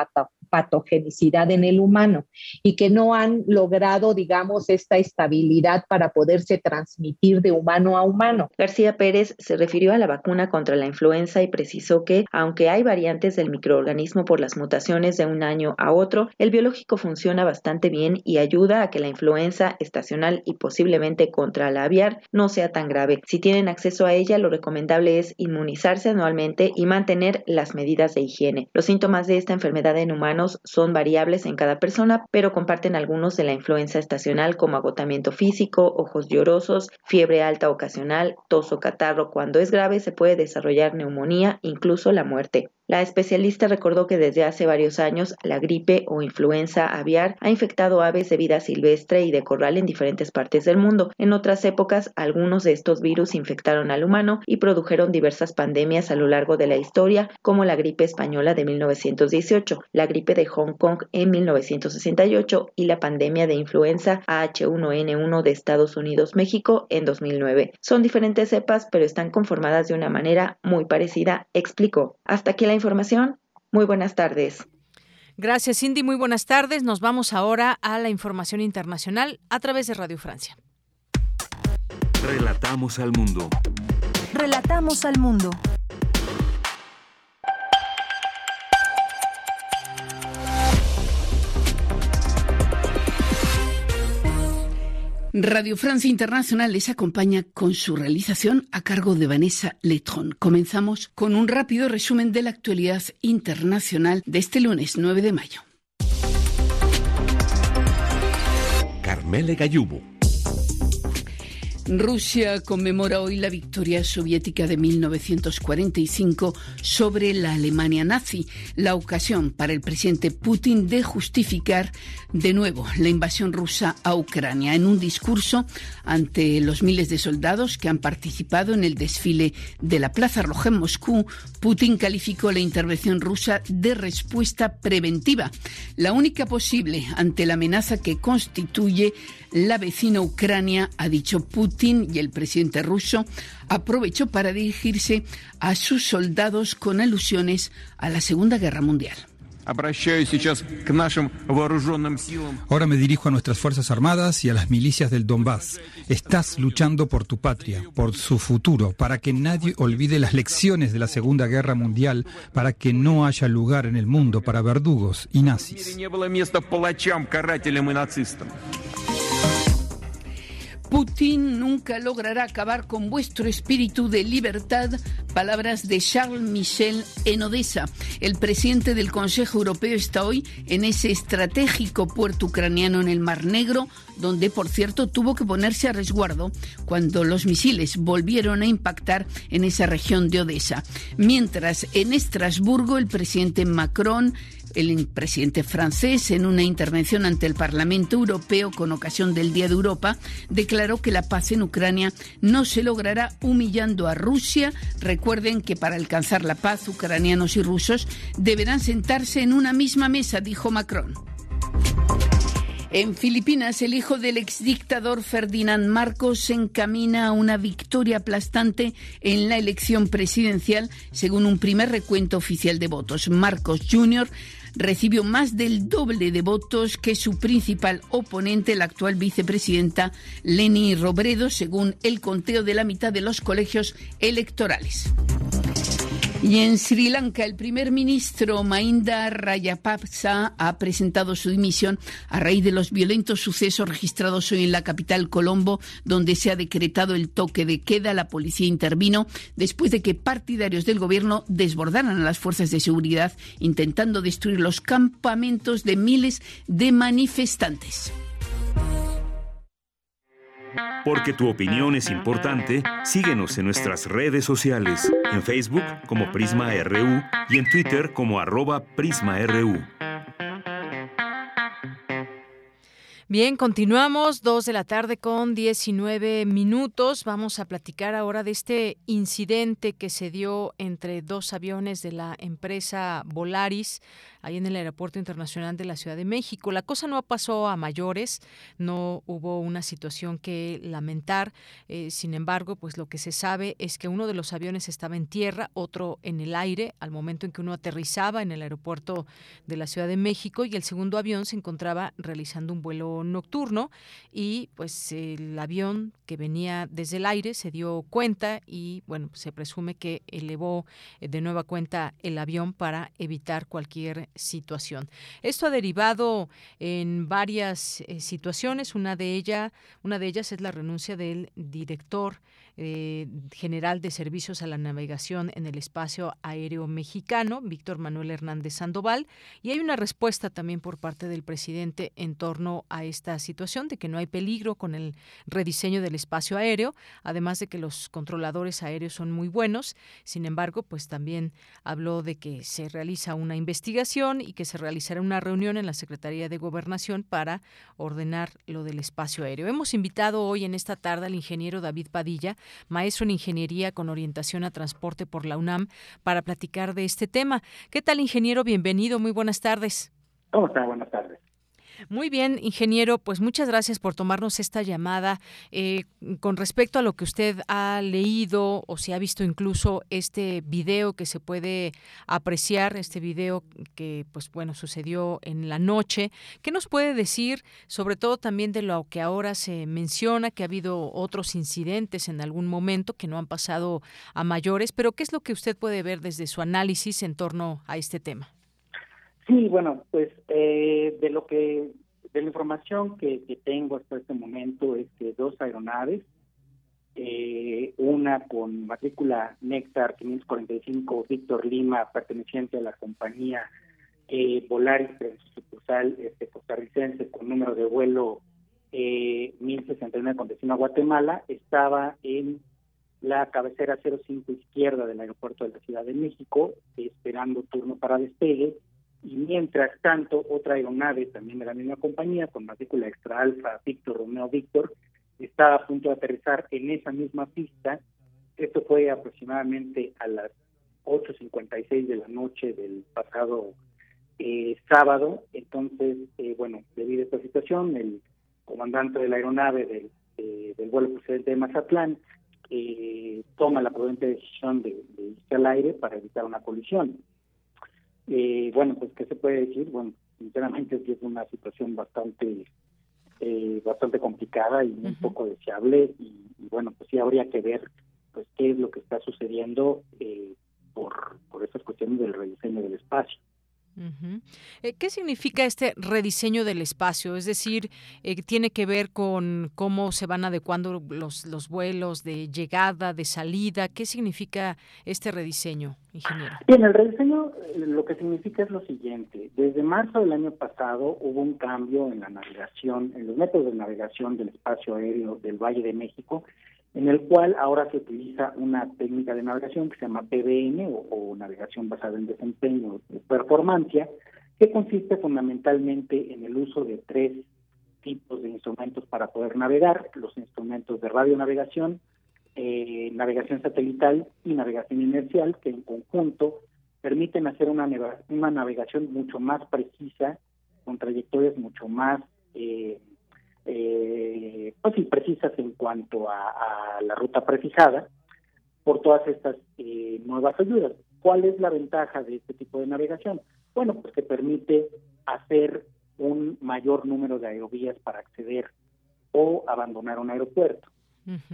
Q: patogenicidad en el humano y que no han logrado, digamos, esta estabilidad para poderse transmitir de humano a humano.
F: García Pérez se refirió a la vacuna contra la influenza y precisó que aunque hay variantes del microorganismo por las mutaciones de un año a otro, el biológico funciona bastante bien y ayuda a que la influenza estacional y posiblemente contra la aviar no sea tan grave. Si tienen acceso a ella, lo recomendable es inmunizarse anualmente y mantener las medidas de higiene. Los síntomas de esta enfermedad en humanos son variables en cada persona, pero comparten algunos de la influenza estacional como agotamiento físico, ojos llorosos, fiebre alta ocasional, tos o catarro. Cuando es grave se puede desarrollar neumonía, incluso la muerte. La especialista recordó que desde hace varios años la gripe o influenza aviar ha infectado aves de vida silvestre y de corral en diferentes partes del mundo. En otras épocas, algunos de estos virus infectaron al humano y produjeron diversas pandemias a lo largo de la historia, como la gripe española de 1918, la gripe de Hong Kong en 1968 y la pandemia de influenza H1N1 de Estados Unidos-México en 2009. Son diferentes cepas, pero están conformadas de una manera muy parecida, explicó. Hasta que la información. Muy buenas tardes.
A: Gracias, Cindy. Muy buenas tardes. Nos vamos ahora a la información internacional a través de Radio Francia.
K: Relatamos al mundo.
C: Relatamos al mundo.
R: Radio Francia Internacional les acompaña con su realización a cargo de Vanessa Letron. Comenzamos con un rápido resumen de la actualidad internacional de este lunes 9 de mayo.
K: Carmele Gallubo.
R: Rusia conmemora hoy la victoria soviética de 1945 sobre la Alemania nazi, la ocasión para el presidente Putin de justificar de nuevo la invasión rusa a Ucrania. En un discurso ante los miles de soldados que han participado en el desfile de la Plaza Roja en Moscú, Putin calificó la intervención rusa de respuesta preventiva, la única posible ante la amenaza que constituye la vecina Ucrania, ha dicho Putin, y el presidente ruso aprovechó para dirigirse a sus soldados con alusiones a la Segunda Guerra Mundial.
S: Ahora me dirijo a nuestras Fuerzas Armadas y a las milicias del Donbass. Estás luchando por tu patria, por su futuro, para que nadie olvide las lecciones de la Segunda Guerra Mundial, para que no haya lugar en el mundo para verdugos y nazis.
R: Putin nunca logrará acabar con vuestro espíritu de libertad. Palabras de Charles Michel en Odessa. El presidente del Consejo Europeo está hoy en ese estratégico puerto ucraniano en el Mar Negro, donde, por cierto, tuvo que ponerse a resguardo cuando los misiles volvieron a impactar en esa región de Odessa. Mientras en Estrasburgo el presidente Macron el presidente francés, en una intervención ante el Parlamento Europeo con ocasión del Día de Europa, declaró que la paz en Ucrania no se logrará humillando a Rusia. Recuerden que para alcanzar la paz, ucranianos y rusos deberán sentarse en una misma mesa, dijo Macron. En Filipinas, el hijo del exdictador Ferdinand Marcos se encamina a una victoria aplastante en la elección presidencial, según un primer recuento oficial de votos. Marcos Jr recibió más del doble de votos que su principal oponente, la actual vicepresidenta Leni Robredo, según el conteo de la mitad de los colegios electorales. Y en Sri Lanka, el primer ministro Mahinda Rayapaksa ha presentado su dimisión a raíz de los violentos sucesos registrados hoy en la capital Colombo, donde se ha decretado el toque de queda. La policía intervino después de que partidarios del gobierno desbordaran a las fuerzas de seguridad, intentando destruir los campamentos de miles de manifestantes.
K: Porque tu opinión es importante, síguenos en nuestras redes sociales, en Facebook como Prisma RU y en Twitter como arroba PrismaRU.
A: Bien, continuamos, dos de la tarde con 19 minutos. Vamos a platicar ahora de este incidente que se dio entre dos aviones de la empresa Volaris ahí en el Aeropuerto Internacional de la Ciudad de México. La cosa no pasó a mayores, no hubo una situación que lamentar. Eh, sin embargo, pues lo que se sabe es que uno de los aviones estaba en tierra, otro en el aire, al momento en que uno aterrizaba en el aeropuerto de la Ciudad de México y el segundo avión se encontraba realizando un vuelo nocturno y pues el avión que venía desde el aire se dio cuenta y bueno, se presume que elevó de nueva cuenta el avión para evitar cualquier situación. Esto ha derivado en varias eh, situaciones. Una de, ella, una de ellas es la renuncia del director eh, general de Servicios a la Navegación en el Espacio Aéreo Mexicano, Víctor Manuel Hernández Sandoval, y hay una respuesta también por parte del presidente en torno a esta situación de que no hay peligro con el rediseño del espacio aéreo, además de que los controladores aéreos son muy buenos. Sin embargo, pues también habló de que se realiza una investigación y que se realizará una reunión en la Secretaría de Gobernación para ordenar lo del espacio aéreo. Hemos invitado hoy en esta tarde al ingeniero David Padilla, maestro en Ingeniería con orientación a transporte por la UNAM, para platicar de este tema. ¿Qué tal, ingeniero? Bienvenido, muy buenas tardes.
T: ¿Cómo está? Buenas tardes.
A: Muy bien, ingeniero, pues muchas gracias por tomarnos esta llamada. Eh, con respecto a lo que usted ha leído o si ha visto incluso este video que se puede apreciar, este video que, pues bueno, sucedió en la noche, ¿qué nos puede decir sobre todo también de lo que ahora se menciona, que ha habido otros incidentes en algún momento que no han pasado a mayores, pero qué es lo que usted puede ver desde su análisis en torno a este tema?
T: Sí, bueno, pues eh, de lo que de la información que, tengo hasta este momento es que dos aeronaves, eh, una con matrícula Nectar 545 Víctor Lima, perteneciente a la compañía eh, Volaris, sucursal este, costarricense con número de vuelo eh, 1069 con destino a Guatemala, estaba en la cabecera 05 izquierda del aeropuerto de la Ciudad de México, esperando turno para despegue y mientras tanto otra aeronave también de la misma compañía con matrícula extra alfa Víctor Romeo Víctor estaba a punto de aterrizar en esa misma pista. Esto fue aproximadamente a las 8.56 de la noche del pasado eh, sábado. Entonces, eh, bueno, debido a esta situación, el comandante de la aeronave del, eh, del vuelo procedente de Mazatlán toma la prudente decisión de, de irse al aire para evitar una colisión. Eh, bueno, pues, ¿qué se puede decir? Bueno, sinceramente es una situación bastante eh, bastante complicada y un poco deseable y, bueno, pues sí habría que ver pues qué es lo que está sucediendo eh, por, por estas cuestiones del rediseño del espacio.
A: Eh, ¿Qué significa este rediseño del espacio? Es decir, eh, ¿tiene que ver con cómo se van adecuando los, los vuelos de llegada, de salida? ¿Qué significa este rediseño, ingeniero?
T: Bien, el rediseño eh, lo que significa es lo siguiente. Desde marzo del año pasado hubo un cambio en la navegación, en los métodos de navegación del espacio aéreo del Valle de México en el cual ahora se utiliza una técnica de navegación que se llama PBN o, navegación basada en desempeño de performancia, que consiste fundamentalmente en el uso de tres tipos de instrumentos para poder navegar, los instrumentos de radionavegación, eh, navegación satelital y navegación inercial, que en conjunto permiten hacer una, una navegación mucho más precisa, con trayectorias mucho más eh, eh, pues precisas en cuanto a, la ruta prefijada por todas estas eh, nuevas ayudas. ¿Cuál es la ventaja de este tipo de navegación? Bueno, pues que permite hacer un mayor número de aerovías para acceder o abandonar un aeropuerto.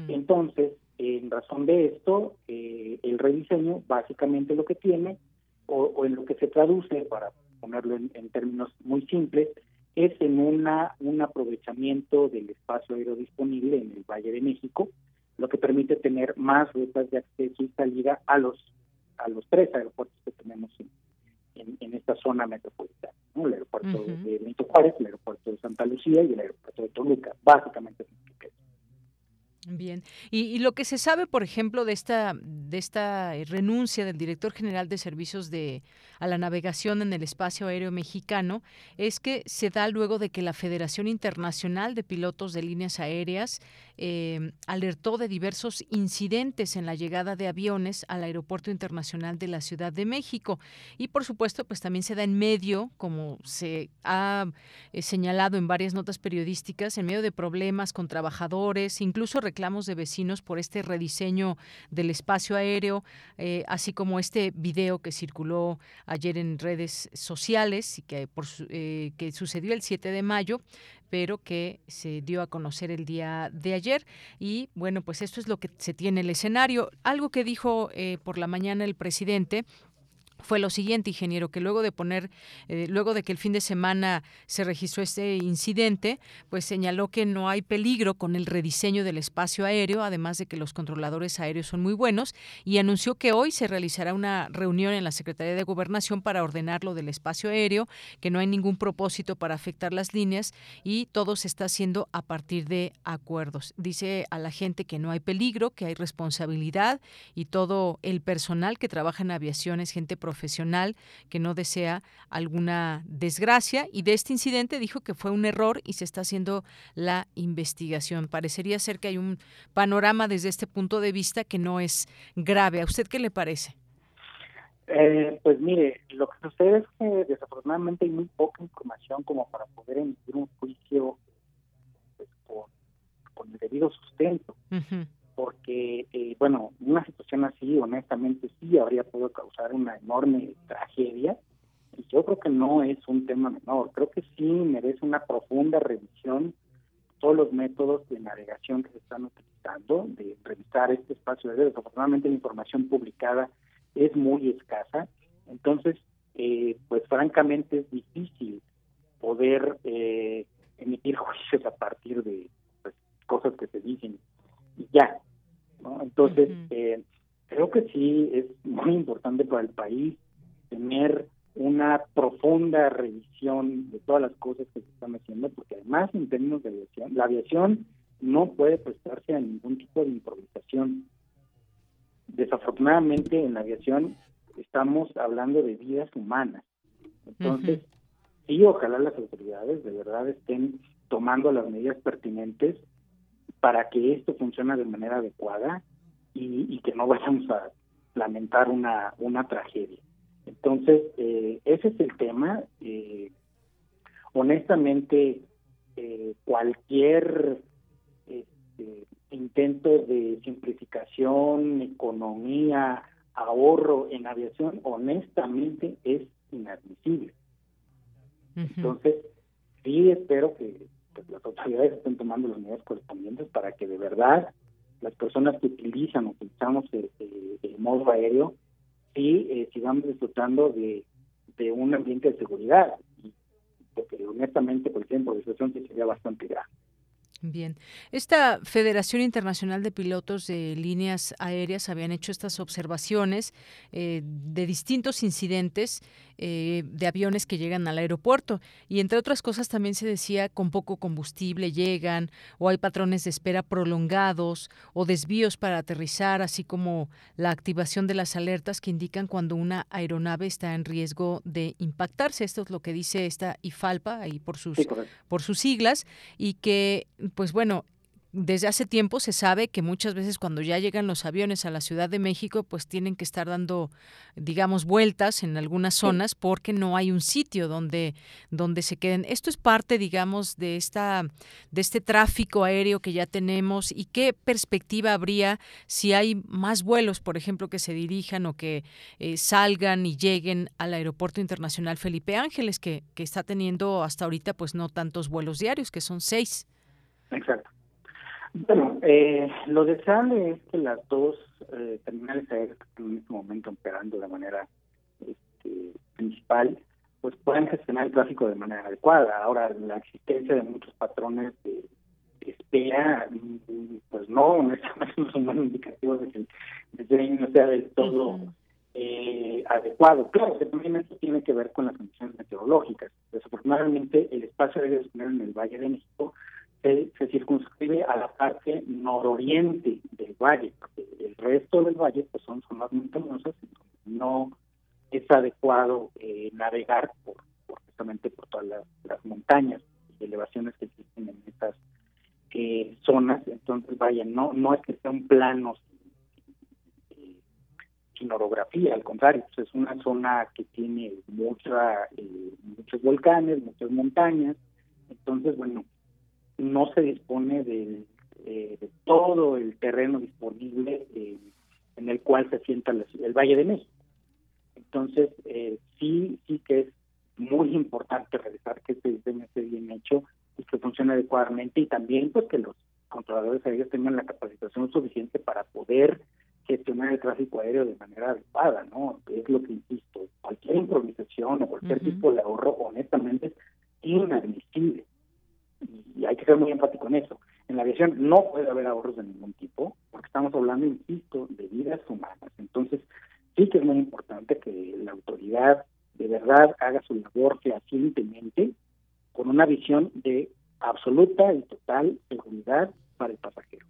T: Entonces, en razón de esto, eh, el rediseño básicamente lo que tiene, o, en lo que se traduce, para ponerlo en términos muy simples, es en una, un aprovechamiento del espacio aéreo disponible en el Valle de México, lo que permite tener más rutas de acceso y salida a los a los tres aeropuertos que tenemos en, en, esta zona metropolitana, el aeropuerto de Benito Juárez, el aeropuerto de Santa Lucía y el aeropuerto de Toluca, básicamente
A: Bien, y, lo que se sabe, por ejemplo, de esta de esta renuncia del director general de servicios de a la navegación en el espacio aéreo mexicano es que se da luego de que la Federación Internacional de Pilotos de Líneas Aéreas eh, alertó de diversos incidentes en la llegada de aviones al Aeropuerto Internacional de la Ciudad de México. Y, por supuesto, pues también se da en medio, como se ha eh, señalado en varias notas periodísticas, en medio de problemas con trabajadores, incluso reclamos de vecinos por este rediseño del espacio aéreo, eh, así como este video que circuló ayer en redes sociales y que, por, eh, que sucedió el 7 de mayo, pero que se dio a conocer el día de ayer. Y bueno, pues esto es lo que se tiene el escenario. Algo que dijo eh, por la mañana el presidente fue lo siguiente, ingeniero, que luego de poner, eh, luego de que el fin de semana se registró este incidente, pues señaló que no hay peligro con el rediseño del espacio aéreo, además de que los controladores aéreos son muy buenos, y anunció que hoy se realizará una reunión en la Secretaría de Gobernación para ordenar lo del espacio aéreo, que no hay ningún propósito para afectar las líneas y todo se está haciendo a partir de acuerdos. Dice a la gente que no hay peligro, que hay responsabilidad y todo el personal que trabaja en aviación es gente profesional profesional que no desea alguna desgracia y de este incidente dijo que fue un error y se está haciendo la investigación. Parecería ser que hay un panorama desde este punto de vista que no es grave. ¿A usted qué le parece?
T: Eh, pues mire, lo que sucede es que desafortunadamente hay muy poca información como para poder emitir un juicio pues, con, el debido sustento porque, eh, bueno, una situación así, honestamente, sí habría podido causar una enorme tragedia. Y yo creo que no es un tema menor. Creo que sí merece una profunda revisión todos los métodos de navegación que se están utilizando, de revisar este espacio de Desafortunadamente la información publicada es muy escasa. Entonces, eh, pues francamente es difícil poder eh, emitir juicios a partir de pues, cosas que se dicen y ya. ¿No? Entonces, eh, creo que sí es muy importante para el país tener una profunda revisión de todas las cosas que se están haciendo, porque además en términos de aviación, la aviación no puede prestarse a ningún tipo de improvisación. Desafortunadamente en la aviación estamos hablando de vidas humanas. Entonces, sí, ojalá las autoridades de verdad estén tomando las medidas pertinentes para que esto funcione de manera adecuada y, que no vayamos a lamentar una, una tragedia. Entonces, eh, ese es el tema. Eh, honestamente, eh, cualquier este, intento de simplificación, economía, ahorro en aviación, honestamente es inadmisible. Entonces, sí espero que pues, las autoridades estén tomando las medidas correspondientes para que de verdad las personas que utilizan, utilizamos el, modo aéreo, sí eh, sigamos disfrutando de, de un ambiente de seguridad. Porque honestamente, ejemplo, la situación sería bastante grave.
A: Bien. Esta Federación Internacional de Pilotos de Líneas Aéreas habían hecho estas observaciones eh, de distintos incidentes eh, de aviones que llegan al aeropuerto. Y entre otras cosas también se decía con poco combustible llegan, o hay patrones de espera prolongados, o desvíos para aterrizar, así como la activación de las alertas que indican cuando una aeronave está en riesgo de impactarse. Esto es lo que dice esta IFALPA, ahí por sus, por sus siglas, y que pues bueno, desde hace tiempo se sabe que muchas veces cuando ya llegan los aviones a la Ciudad de México, pues tienen que estar dando, digamos, vueltas en algunas zonas porque no hay un sitio donde, donde se queden. Esto es parte, digamos, de esta, de este tráfico aéreo que ya tenemos y qué perspectiva habría si hay más vuelos, por ejemplo, que se dirijan o que eh, salgan y lleguen al Aeropuerto Internacional Felipe Ángeles, que, que está teniendo hasta ahorita, pues no tantos vuelos diarios, que son seis.
T: Exacto. Bueno, eh, lo deseable es que las dos eh, terminales aéreas que están en este momento operando de manera este, principal, pues puedan gestionar el tráfico de manera adecuada. Ahora, la existencia de muchos patrones de, espera, pues no, no es un buen indicativo de que el desempeño no sea del todo eh, adecuado. Claro, que también esto tiene que ver con las condiciones meteorológicas. Desafortunadamente, el espacio aéreo en el Valle de México se, circunscribe a la parte nororiente del valle, porque el resto del valle pues son zonas montañosas, no es adecuado eh, navegar por, justamente por todas las, montañas y elevaciones que existen en estas eh, zonas, entonces vaya, no no es que sea un plano sin orografía, al contrario, pues, es una zona que tiene mucha, eh, muchos volcanes, muchas montañas, entonces bueno, no se dispone de, todo el terreno disponible eh, en el cual se sienta el Valle de México. Entonces, eh, sí, sí que es muy importante revisar que este diseño esté bien hecho y que funcione adecuadamente y también pues que los controladores aéreos tengan la capacitación suficiente para poder gestionar el tráfico aéreo de manera adecuada, ¿no? Es lo que insisto, cualquier improvisación o cualquier tipo de ahorro, honestamente, es inadmisible y hay que ser muy empático en eso. En la aviación no puede haber ahorros de ningún tipo, porque estamos hablando, insisto, de vidas humanas. Entonces, sí que es muy importante que la autoridad de verdad haga su labor fehacientemente, con una visión de absoluta y total seguridad para el pasajero.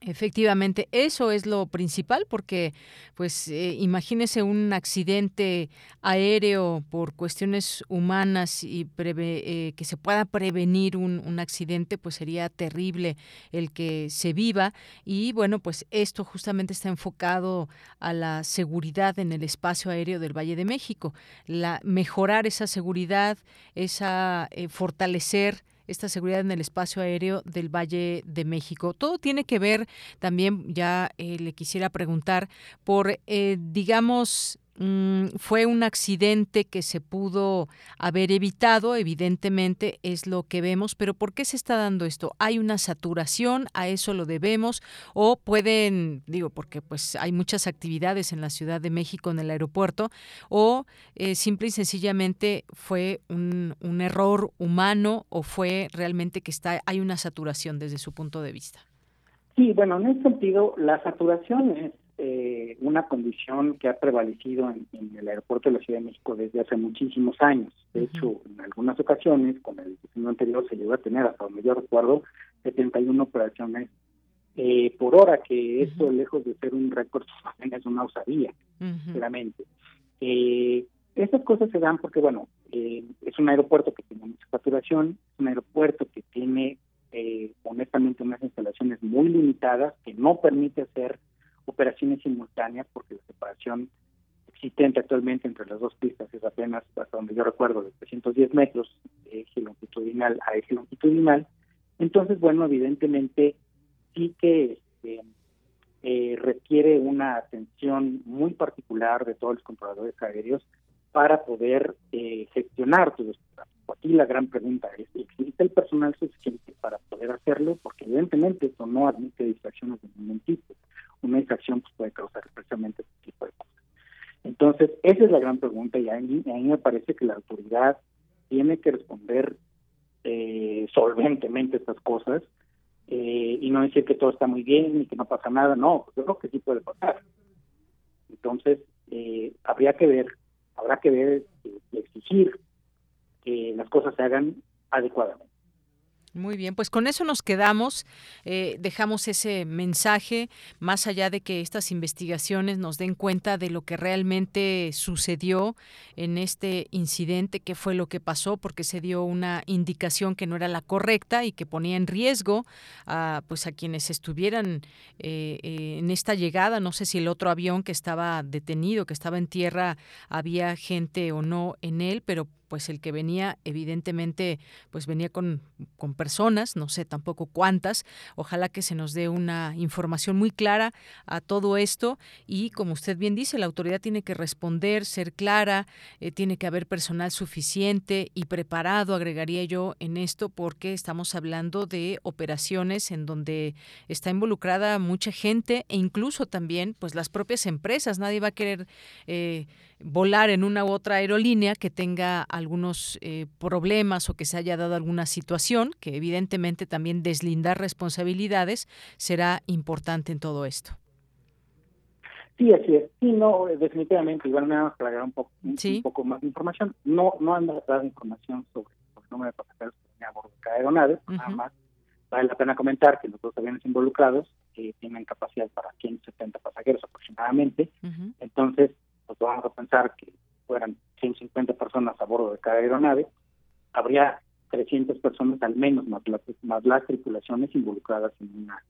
A: Efectivamente, eso es lo principal porque, pues, eh, imagínese un accidente aéreo por cuestiones humanas y eh, que se pueda prevenir un, un, accidente, pues sería terrible el que se viva. Y bueno, pues esto justamente está enfocado a la seguridad en el espacio aéreo del Valle de México, la mejorar esa seguridad, esa eh, fortalecer esta seguridad en el espacio aéreo del Valle de México. Todo tiene que ver también, ya eh, le quisiera preguntar, por, eh, digamos, Mm, fue un accidente que se pudo haber evitado, evidentemente es lo que vemos, pero ¿por qué se está dando esto? ¿Hay una saturación? ¿A eso lo debemos? ¿O pueden, digo, porque pues hay muchas actividades en la Ciudad de México, en el aeropuerto, o eh, simple y sencillamente fue un, error humano o fue realmente que está, hay una saturación desde su punto de vista?
T: Sí, bueno, en ese sentido, la saturación es eh, una condición que ha prevalecido en, el aeropuerto de la Ciudad de México desde hace muchísimos años. De hecho, en algunas ocasiones, con el diseño anterior, se llegó a tener, hasta donde yo recuerdo, 71 operaciones eh, por hora, que esto, lejos de ser un récord, es una osadía, sinceramente. Eh, estas cosas se dan porque, bueno, eh, es un aeropuerto que tiene mucha facturación, es un aeropuerto que tiene, honestamente, unas instalaciones muy limitadas que no permite hacer operaciones simultáneas porque la separación existente actualmente entre las dos pistas es apenas, hasta donde yo recuerdo, de 310 metros de eje longitudinal a eje longitudinal. Entonces, bueno, evidentemente sí que este, eh, requiere una atención muy particular de todos los controladores aéreos para poder eh, gestionar todo esto. Aquí la gran pregunta es, ¿existe el personal suficiente para poder hacerlo? Porque evidentemente eso no admite distracciones de ningún una infracción pues, puede causar precisamente este tipo de cosas. Entonces, esa es la gran pregunta y a mí, a mí me parece que la autoridad tiene que responder eh, solventemente estas cosas eh, y no decir que todo está muy bien y que no pasa nada. No, yo creo que sí puede pasar. Entonces, eh, habría que ver, habrá que ver y exigir que las cosas se hagan adecuadamente.
A: Muy bien, pues con eso nos quedamos. Eh, dejamos ese mensaje, más allá de que estas investigaciones nos den cuenta de lo que realmente sucedió en este incidente, qué fue lo que pasó, porque se dio una indicación que no era la correcta y que ponía en riesgo a, pues a quienes estuvieran eh, eh, en esta llegada. No sé si el otro avión que estaba detenido, que estaba en tierra, había gente o no en él, pero pues el que venía evidentemente pues venía con, con, personas, no sé tampoco cuántas, ojalá que se nos dé una información muy clara a todo esto. Y como usted bien dice, la autoridad tiene que responder, ser clara, eh, tiene que haber personal suficiente y preparado, agregaría yo en esto, porque estamos hablando de operaciones en donde está involucrada mucha gente e incluso también pues las propias empresas, nadie va a querer eh, volar en una u otra aerolínea que tenga algunos eh, problemas o que se haya dado alguna situación, que evidentemente también deslindar responsabilidades será importante en todo esto.
T: Sí, así es. Sí, no, definitivamente, igual me vamos a agregar un poco, un, poco más de información. No no han dado información sobre el número de pasajeros que a bordo de cada aeronave, nada más vale la pena comentar que los dos aviones involucrados eh, tienen capacidad para 170 pasajeros aproximadamente. Entonces, pues vamos a pensar que fueran 150 personas a bordo de cada aeronave, habría 300 personas al menos, más, más las tripulaciones involucradas en una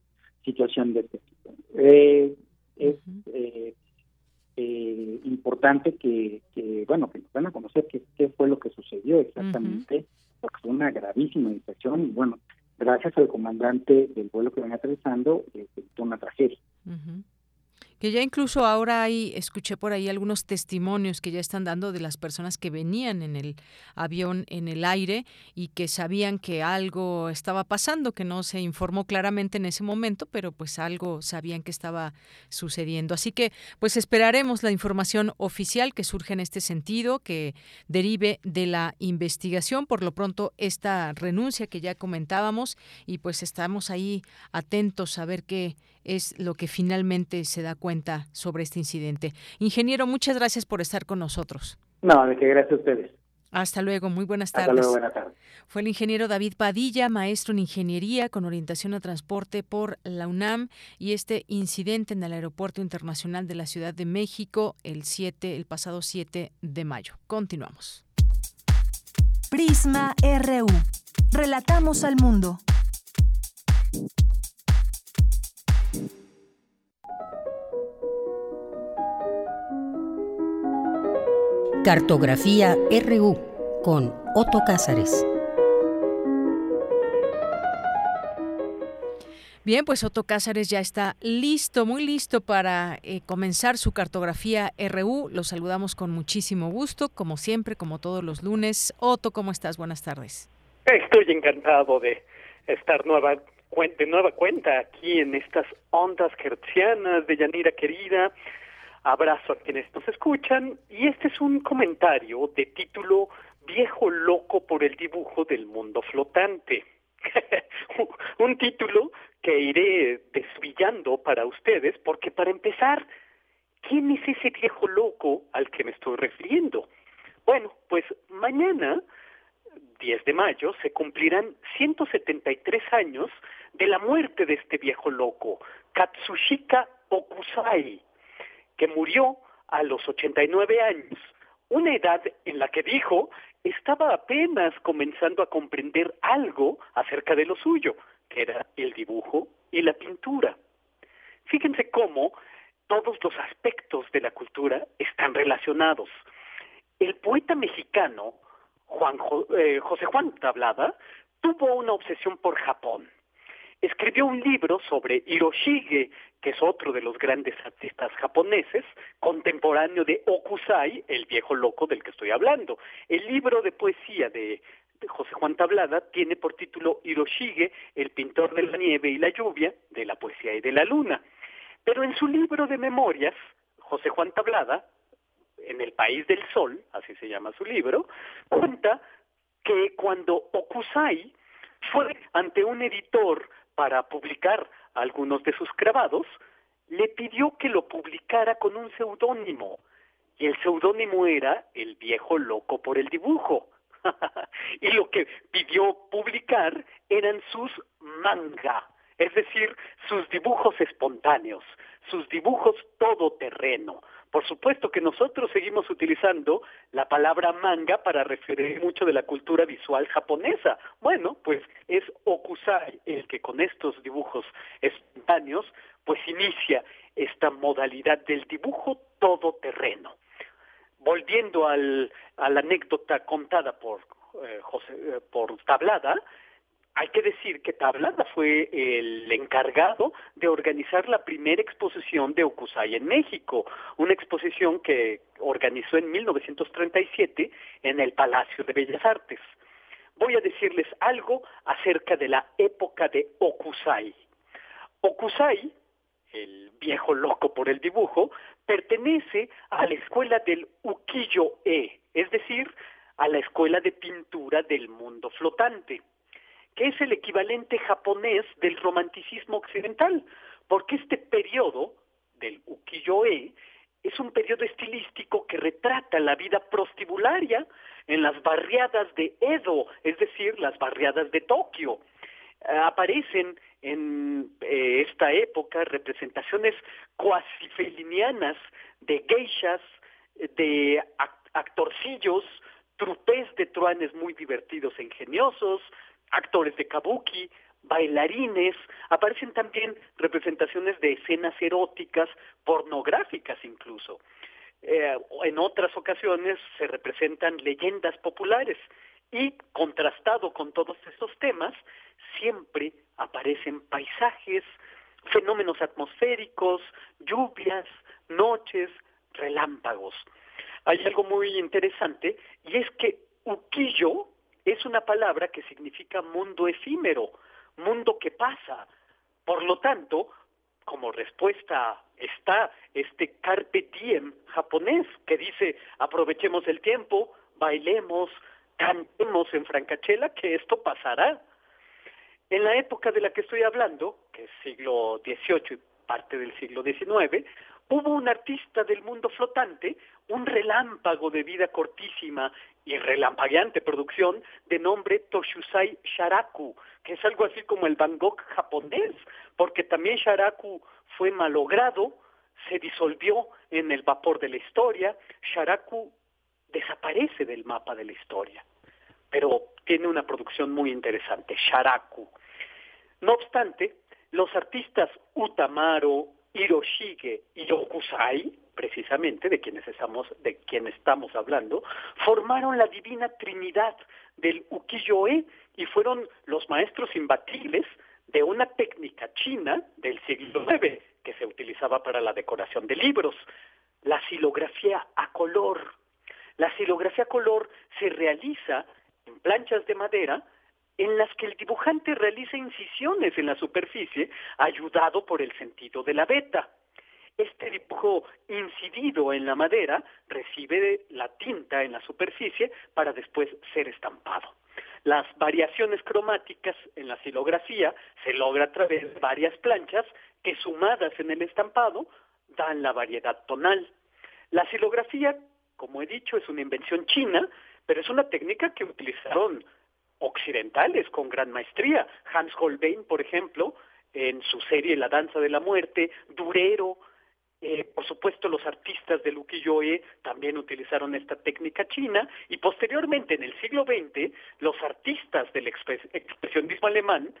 T: situación de este tipo. Eh, es eh, eh, importante que, que, bueno, que nos van a conocer qué, qué fue lo que sucedió exactamente, porque fue una gravísima infección y bueno, gracias al comandante del vuelo que venía atravesando, eh, una tragedia
A: que ya incluso ahora hay, escuché por ahí algunos testimonios que ya están dando de las personas que venían en el avión en el aire y que sabían que algo estaba pasando, que no se informó claramente en ese momento, pero pues algo sabían que estaba sucediendo. Así que pues esperaremos la información oficial que surge en este sentido, que derive de la investigación. Por lo pronto, esta renuncia que ya comentábamos y pues estamos ahí atentos a ver qué es lo que finalmente se da cuenta sobre este incidente. Ingeniero, muchas gracias por estar con nosotros.
T: No, de qué gracias a ustedes.
A: Hasta luego, muy buenas tardes.
T: Hasta luego, buenas tardes.
A: Fue el ingeniero David Padilla, maestro en ingeniería con orientación a transporte por la UNAM y este incidente en el Aeropuerto Internacional de la Ciudad de México el 7 el pasado 7 de mayo. Continuamos.
C: Prisma RU. Relatamos al mundo.
U: Cartografía RU con Otto Cázares.
A: Bien, pues Otto Cázares ya está listo, muy listo para eh, comenzar su cartografía RU. Lo saludamos con muchísimo gusto, como siempre, como todos los lunes. Otto, ¿cómo estás? Buenas tardes.
V: Estoy encantado de estar nueva, de nueva cuenta aquí en estas ondas hertzianas de Yanira querida Abrazo a quienes nos escuchan y este es un comentario de título Viejo loco por el dibujo del mundo flotante. un título que iré desvillando para ustedes porque para empezar, ¿quién es ese viejo loco al que me estoy refiriendo? Bueno, pues mañana, 10 de mayo, se cumplirán 173 años de la muerte de este viejo loco, Katsushika Okusai, que murió a los 89 años, una edad en la que dijo estaba apenas comenzando a comprender algo acerca de lo suyo, que era el dibujo y la pintura. Fíjense cómo todos los aspectos de la cultura están relacionados. El poeta mexicano Juan, eh, José Juan Tablada tuvo una obsesión por Japón. Escribió un libro sobre Hiroshige, que es otro de los grandes artistas japoneses, contemporáneo de Okusai, el viejo loco del que estoy hablando. El libro de poesía de, José Juan Tablada tiene por título Hiroshige, el pintor de la nieve y la lluvia, de la poesía y de la luna. Pero en su libro de memorias, José Juan Tablada en El País del Sol, así se llama su libro, cuenta que cuando Okusai fue ante un editor para publicar algunos de sus grabados, le pidió que lo publicara con un seudónimo. Y el seudónimo era El viejo loco por el dibujo. y lo que pidió publicar eran sus manga, es decir, sus dibujos espontáneos, sus dibujos todoterreno. Por supuesto que nosotros seguimos utilizando la palabra manga para referir mucho de la cultura visual japonesa. Bueno, pues es Okusai el que con estos dibujos espontáneos pues inicia esta modalidad del dibujo todoterreno. Volviendo al, a la anécdota contada por, eh, José, eh, por Tablada, hay que decir que Tablada fue el encargado de organizar la primera exposición de Okusai en México, una exposición que organizó en 1937 en el Palacio de Bellas Artes. Voy a decirles algo acerca de la época de Okusai. Okusai, el viejo loco por el dibujo, pertenece a la escuela del ukiyo-e, es decir, a la escuela de pintura del mundo flotante que es el equivalente japonés del romanticismo occidental, porque este periodo del ukiyo-e es un periodo estilístico que retrata la vida prostibularia en las barriadas de Edo, es decir, las barriadas de Tokio. Aparecen en eh, esta época representaciones cuasi felinianas de geishas, de actorcillos, trupés de truanes muy divertidos e ingeniosos, actores de kabuki, bailarines, aparecen también representaciones de escenas eróticas, pornográficas incluso. Eh, en otras ocasiones se representan leyendas populares y contrastado con todos estos temas, siempre aparecen paisajes, fenómenos atmosféricos, lluvias, noches, relámpagos. Hay algo muy interesante y es que ukiyo es una palabra que significa mundo efímero, mundo que pasa. Por lo tanto, como respuesta está este carpe diem japonés que dice aprovechemos el tiempo, bailemos, cantemos en francachela, que esto pasará. En la época de la que estoy hablando, que es siglo XVIII y parte del siglo XIX, hubo un artista del mundo flotante, un relámpago de vida cortísima y relampagueante producción de nombre Toshusai Sharaku, que es algo así como el Van Gogh japonés, porque también Sharaku fue malogrado, se disolvió en el vapor de la historia, Sharaku desaparece del mapa de la historia, pero tiene una producción muy interesante, Sharaku. No obstante, los artistas Utamaro, Hiroshige y Okusai, precisamente de quienes estamos, de quienes estamos hablando, formaron la divina trinidad del ukiyo-e y fueron los maestros imbatibles de una técnica china del siglo IX que se utilizaba para la decoración de libros, la silografía a color. La silografía a color se realiza en planchas de madera en las que el dibujante realiza incisiones en la superficie ayudado por el sentido de la beta. Este dibujo incidido en la madera recibe la tinta en la superficie para después ser estampado. Las variaciones cromáticas en la silografía se logra a través de varias planchas que sumadas en el estampado dan la variedad tonal. La silografía, como he dicho, es una invención china, pero es una técnica que utilizaron occidentales con gran maestría. Hans Holbein, por ejemplo, en su serie La danza de la muerte, Durero, eh, por supuesto, los artistas del ukiyo-e también utilizaron esta técnica china. Y posteriormente, en el siglo XX, los artistas del expresionismo alemán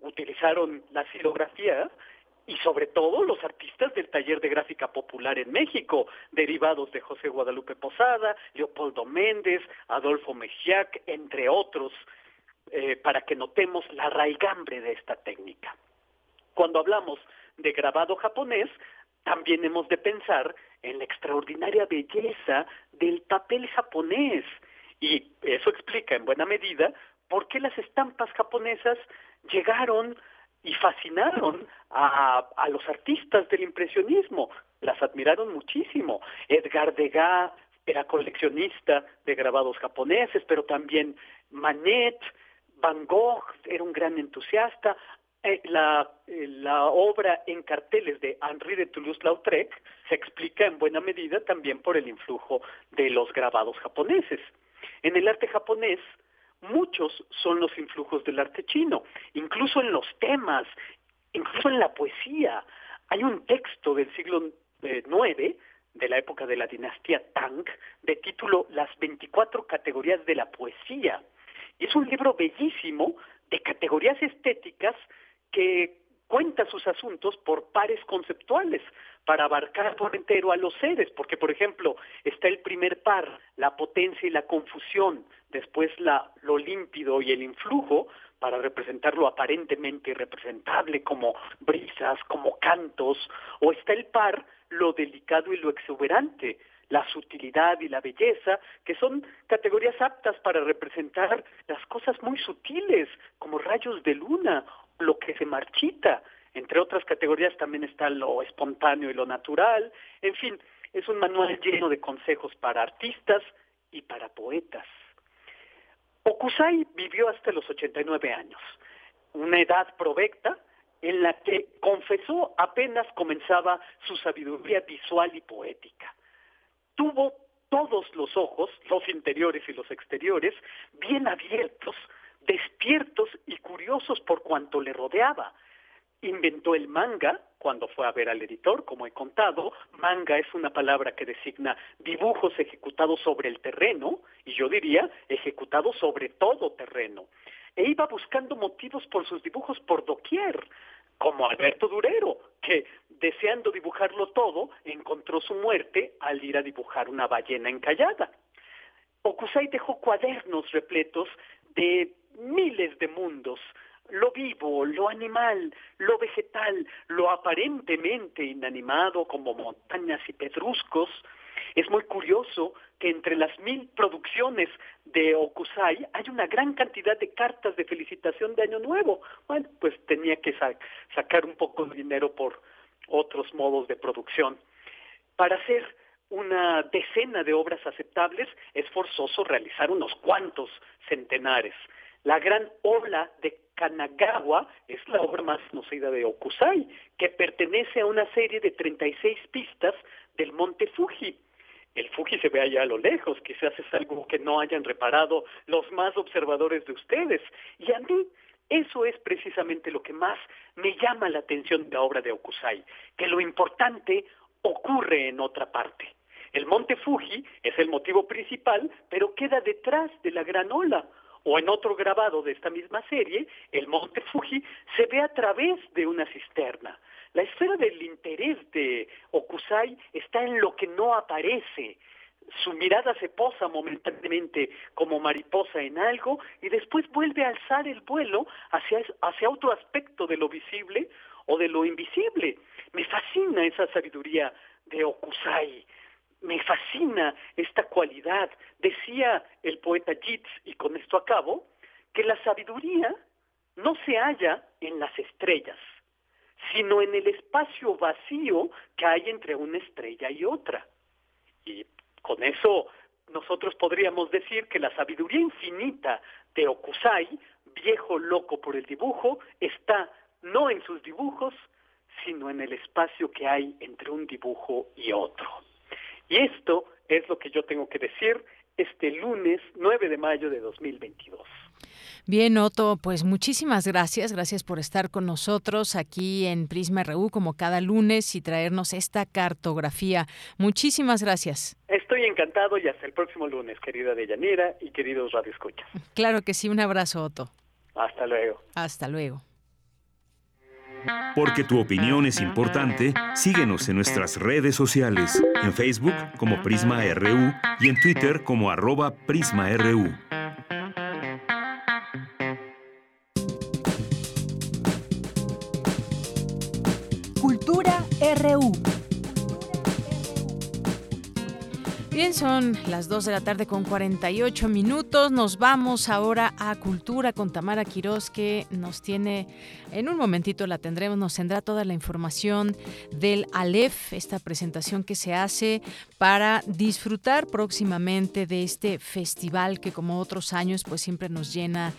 V: utilizaron la silografía y sobre todo los artistas del taller de gráfica popular en México, derivados de José Guadalupe Posada, Leopoldo Méndez, Adolfo Mejiac, entre otros, eh, para que notemos la raigambre de esta técnica. Cuando hablamos de grabado japonés, también hemos de pensar en la extraordinaria belleza del papel japonés. Y eso explica en buena medida por qué las estampas japonesas llegaron y fascinaron a, los artistas del impresionismo. Las admiraron muchísimo. Edgar Degas, era coleccionista de grabados japoneses, pero también Manet, Van Gogh era un gran entusiasta. Eh, la, eh, la, obra en carteles de Henri de Toulouse-Lautrec se explica en buena medida también por el influjo de los grabados japoneses. En el arte japonés, muchos son los influjos del arte chino, incluso en los temas, incluso en la poesía. Hay un texto del siglo IX, eh, de la época de la dinastía Tang, de título Las 24 categorías de la poesía. Es un libro bellísimo de categorías estéticas que cuenta sus asuntos por pares conceptuales para abarcar por entero a los seres, porque por ejemplo está el primer par, la potencia y la confusión, después la, lo límpido y el influjo, para representar lo aparentemente irrepresentable como brisas, como cantos, o está el par, lo delicado y lo exuberante, la sutilidad y la belleza, que son categorías aptas para representar las cosas muy sutiles, como rayos de luna, lo que se marchita. Entre otras categorías también está lo espontáneo y lo natural. En fin, es un manual lleno de consejos para artistas y para poetas. Okusai vivió hasta los 89 años, una edad provecta en la que confesó apenas comenzaba su sabiduría visual y poética. Tuvo todos los ojos, los interiores y los exteriores, bien abiertos, despiertos y curiosos por cuanto le rodeaba. Inventó el manga cuando fue a ver al editor, como he contado. Manga es una palabra que designa dibujos ejecutados sobre el terreno, y yo diría ejecutados sobre todo terreno. E iba buscando motivos por sus dibujos por doquier, como Alberto Durero, que deseando dibujarlo todo, encontró su muerte al ir a dibujar una ballena encallada. Okusai dejó cuadernos repletos de miles de mundos, lo vivo, lo animal, lo vegetal, lo aparentemente inanimado como montañas y pedruscos. Es muy curioso que entre las mil producciones de Okusai hay una gran cantidad de cartas de felicitación de Año Nuevo. Bueno, pues tenía que sacar un poco de dinero por otros modos de producción. Para hacer una decena de obras aceptables es forzoso realizar unos cuantos centenares. La gran ola de Kanagawa es la obra más conocida de Okusai, que pertenece a una serie de 36 pistas del monte Fuji. El Fuji se ve allá a lo lejos, quizás es algo que no hayan reparado los más observadores de ustedes. Y a mí eso es precisamente lo que más me llama la atención de la obra de Okusai, que lo importante ocurre en otra parte. El monte Fuji es el motivo principal, pero queda detrás de la gran ola, o en otro grabado de esta misma serie, el monte Fuji se ve a través de una cisterna. La esfera del interés de Okusai está en lo que no aparece. Su mirada se posa momentáneamente como mariposa en algo y después vuelve a alzar el vuelo hacia, hacia otro aspecto de lo visible o de lo invisible. Me fascina esa sabiduría de Okusai me fascina esta cualidad. Decía el poeta Yeats, y con esto acabo, que la sabiduría no se halla en las estrellas, sino en el espacio vacío que hay entre una estrella y otra. Y con eso nosotros podríamos decir que la sabiduría infinita de Okusai, viejo loco por el dibujo, está no en sus dibujos, sino en el espacio que hay entre un dibujo y otro. Y esto es lo que yo tengo que decir este lunes 9 de mayo de 2022.
A: Bien, Otto, pues muchísimas gracias. Gracias por estar con nosotros aquí en Prisma RU como cada lunes y traernos esta cartografía. Muchísimas gracias.
V: Estoy encantado y hasta el próximo lunes, querida Deyanira y queridos radioescuchas.
A: Claro que sí, un abrazo, Otto.
V: Hasta luego.
A: Hasta luego.
K: Porque tu opinión es importante, síguenos en nuestras redes sociales, en Facebook como Prisma RU y en Twitter como arroba PrismaRU.
A: Bien, son las 2 de la tarde con 48 minutos. Nos vamos ahora a Cultura con Tamara Quirós, que nos tiene, en un momentito la tendremos, nos tendrá toda la información del Aleph, esta presentación que se hace para disfrutar próximamente de este festival que como otros años pues siempre nos llena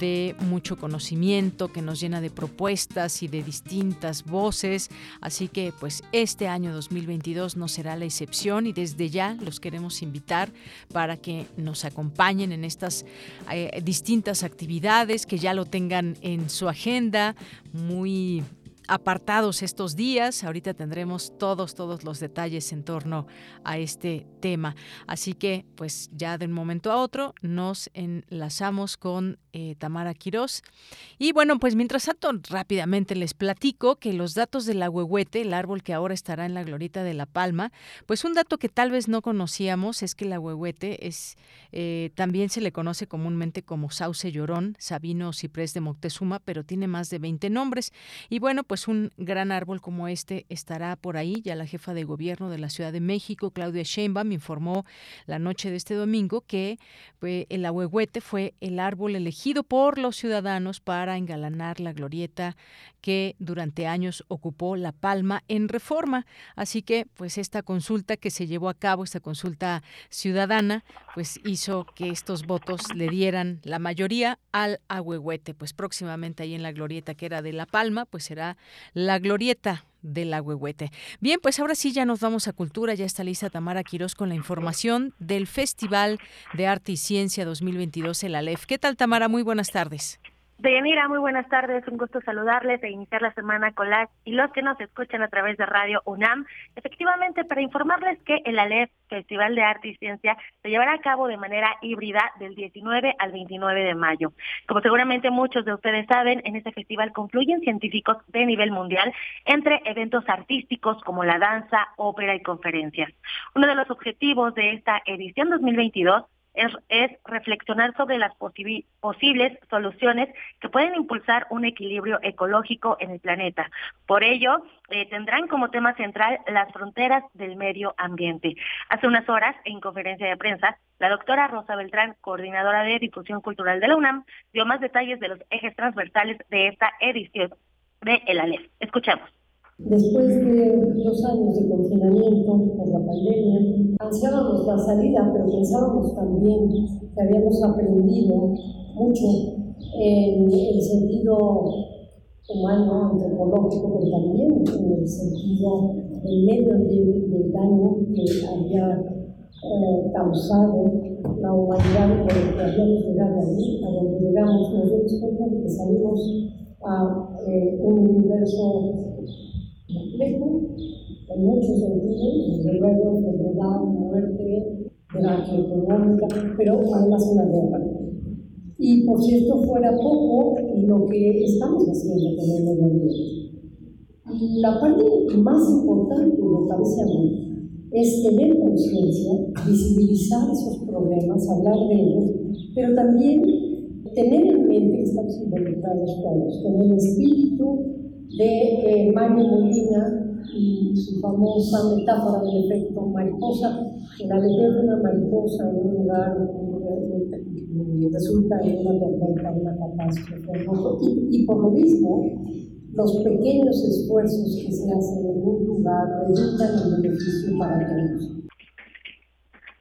A: de mucho conocimiento, que nos llena de propuestas y de distintas voces. Así que pues este año 2022 no será la excepción y desde ya los queremos invitar para que nos acompañen en estas eh, distintas actividades, que ya lo tengan en su agenda muy apartados estos días. Ahorita tendremos todos, todos los detalles en torno a este tema. Así que, pues ya de un momento a otro nos enlazamos con eh, Tamara Quirós. Y bueno, pues mientras tanto, rápidamente les platico que los datos del ahuehuete, el árbol que ahora estará en la glorita de La Palma, pues un dato que tal vez no conocíamos es que el ahuehuete es, eh, también se le conoce comúnmente como sauce llorón, sabino o ciprés de Moctezuma, pero tiene más de 20 nombres. Y bueno, pues pues un gran árbol como este estará por ahí. Ya la jefa de gobierno de la Ciudad de México, Claudia Sheinbaum, informó la noche de este domingo que pues, el ahuehuete fue el árbol elegido por los ciudadanos para engalanar la glorieta que durante años ocupó La Palma en reforma. Así que, pues esta consulta que se llevó a cabo, esta consulta ciudadana, pues hizo que estos votos le dieran la mayoría al ahuehuete. Pues próximamente ahí en la glorieta que era de La Palma, pues será la glorieta del ahuehuete. Bien, pues ahora sí ya nos vamos a cultura, ya está lista Tamara Quirós con la información del Festival de Arte y Ciencia 2022, el ALEF. ¿Qué tal Tamara? Muy buenas tardes.
W: Deyanira, muy buenas tardes, un gusto saludarles e iniciar la semana con las y los que nos escuchan a través de Radio UNAM. Efectivamente, para informarles que el ALEF, Festival de Arte y Ciencia, se llevará a cabo de manera híbrida del 19 al 29 de mayo. Como seguramente muchos de ustedes saben, en este festival confluyen científicos de nivel mundial entre eventos artísticos como la danza, ópera y conferencias. Uno de los objetivos de esta edición 2022 es, reflexionar sobre las posibles soluciones que pueden impulsar un equilibrio ecológico en el planeta. Por ello, eh, tendrán como tema central las fronteras del medio ambiente. Hace unas horas, en conferencia de prensa, la doctora Rosa Beltrán, coordinadora de difusión cultural de la UNAM, dio más detalles de los ejes transversales de esta edición de El ALEF. Escuchemos.
X: Después de dos años de confinamiento por la pandemia, ansiábamos la salida, pero pensábamos también que habíamos aprendido mucho en el sentido humano, antropológico, pero también en el sentido del medio ambiente, del daño que había eh, causado la humanidad por el que habíamos llegado allí, a donde llegamos, nos dimos que salimos a eh, un universo complejo en muchos sentidos, desde luego enfermedad, muerte, gracia económica, pero además una guerra. Y por cierto, fuera poco lo que estamos haciendo con el medio ambiente. La parte más importante, me parece a mí, es tener conciencia, visibilizar esos problemas, hablar de ellos, pero también tener en mente que estamos involucrados todos, con el espíritu de eh, Mario Molina y su famosa metáfora del efecto mariposa, que la leyenda de una mariposa en un lugar resulta en una tormenta, una catástrofe. Y, y por lo mismo, los pequeños esfuerzos que se hacen en un lugar resultan en beneficio para todos.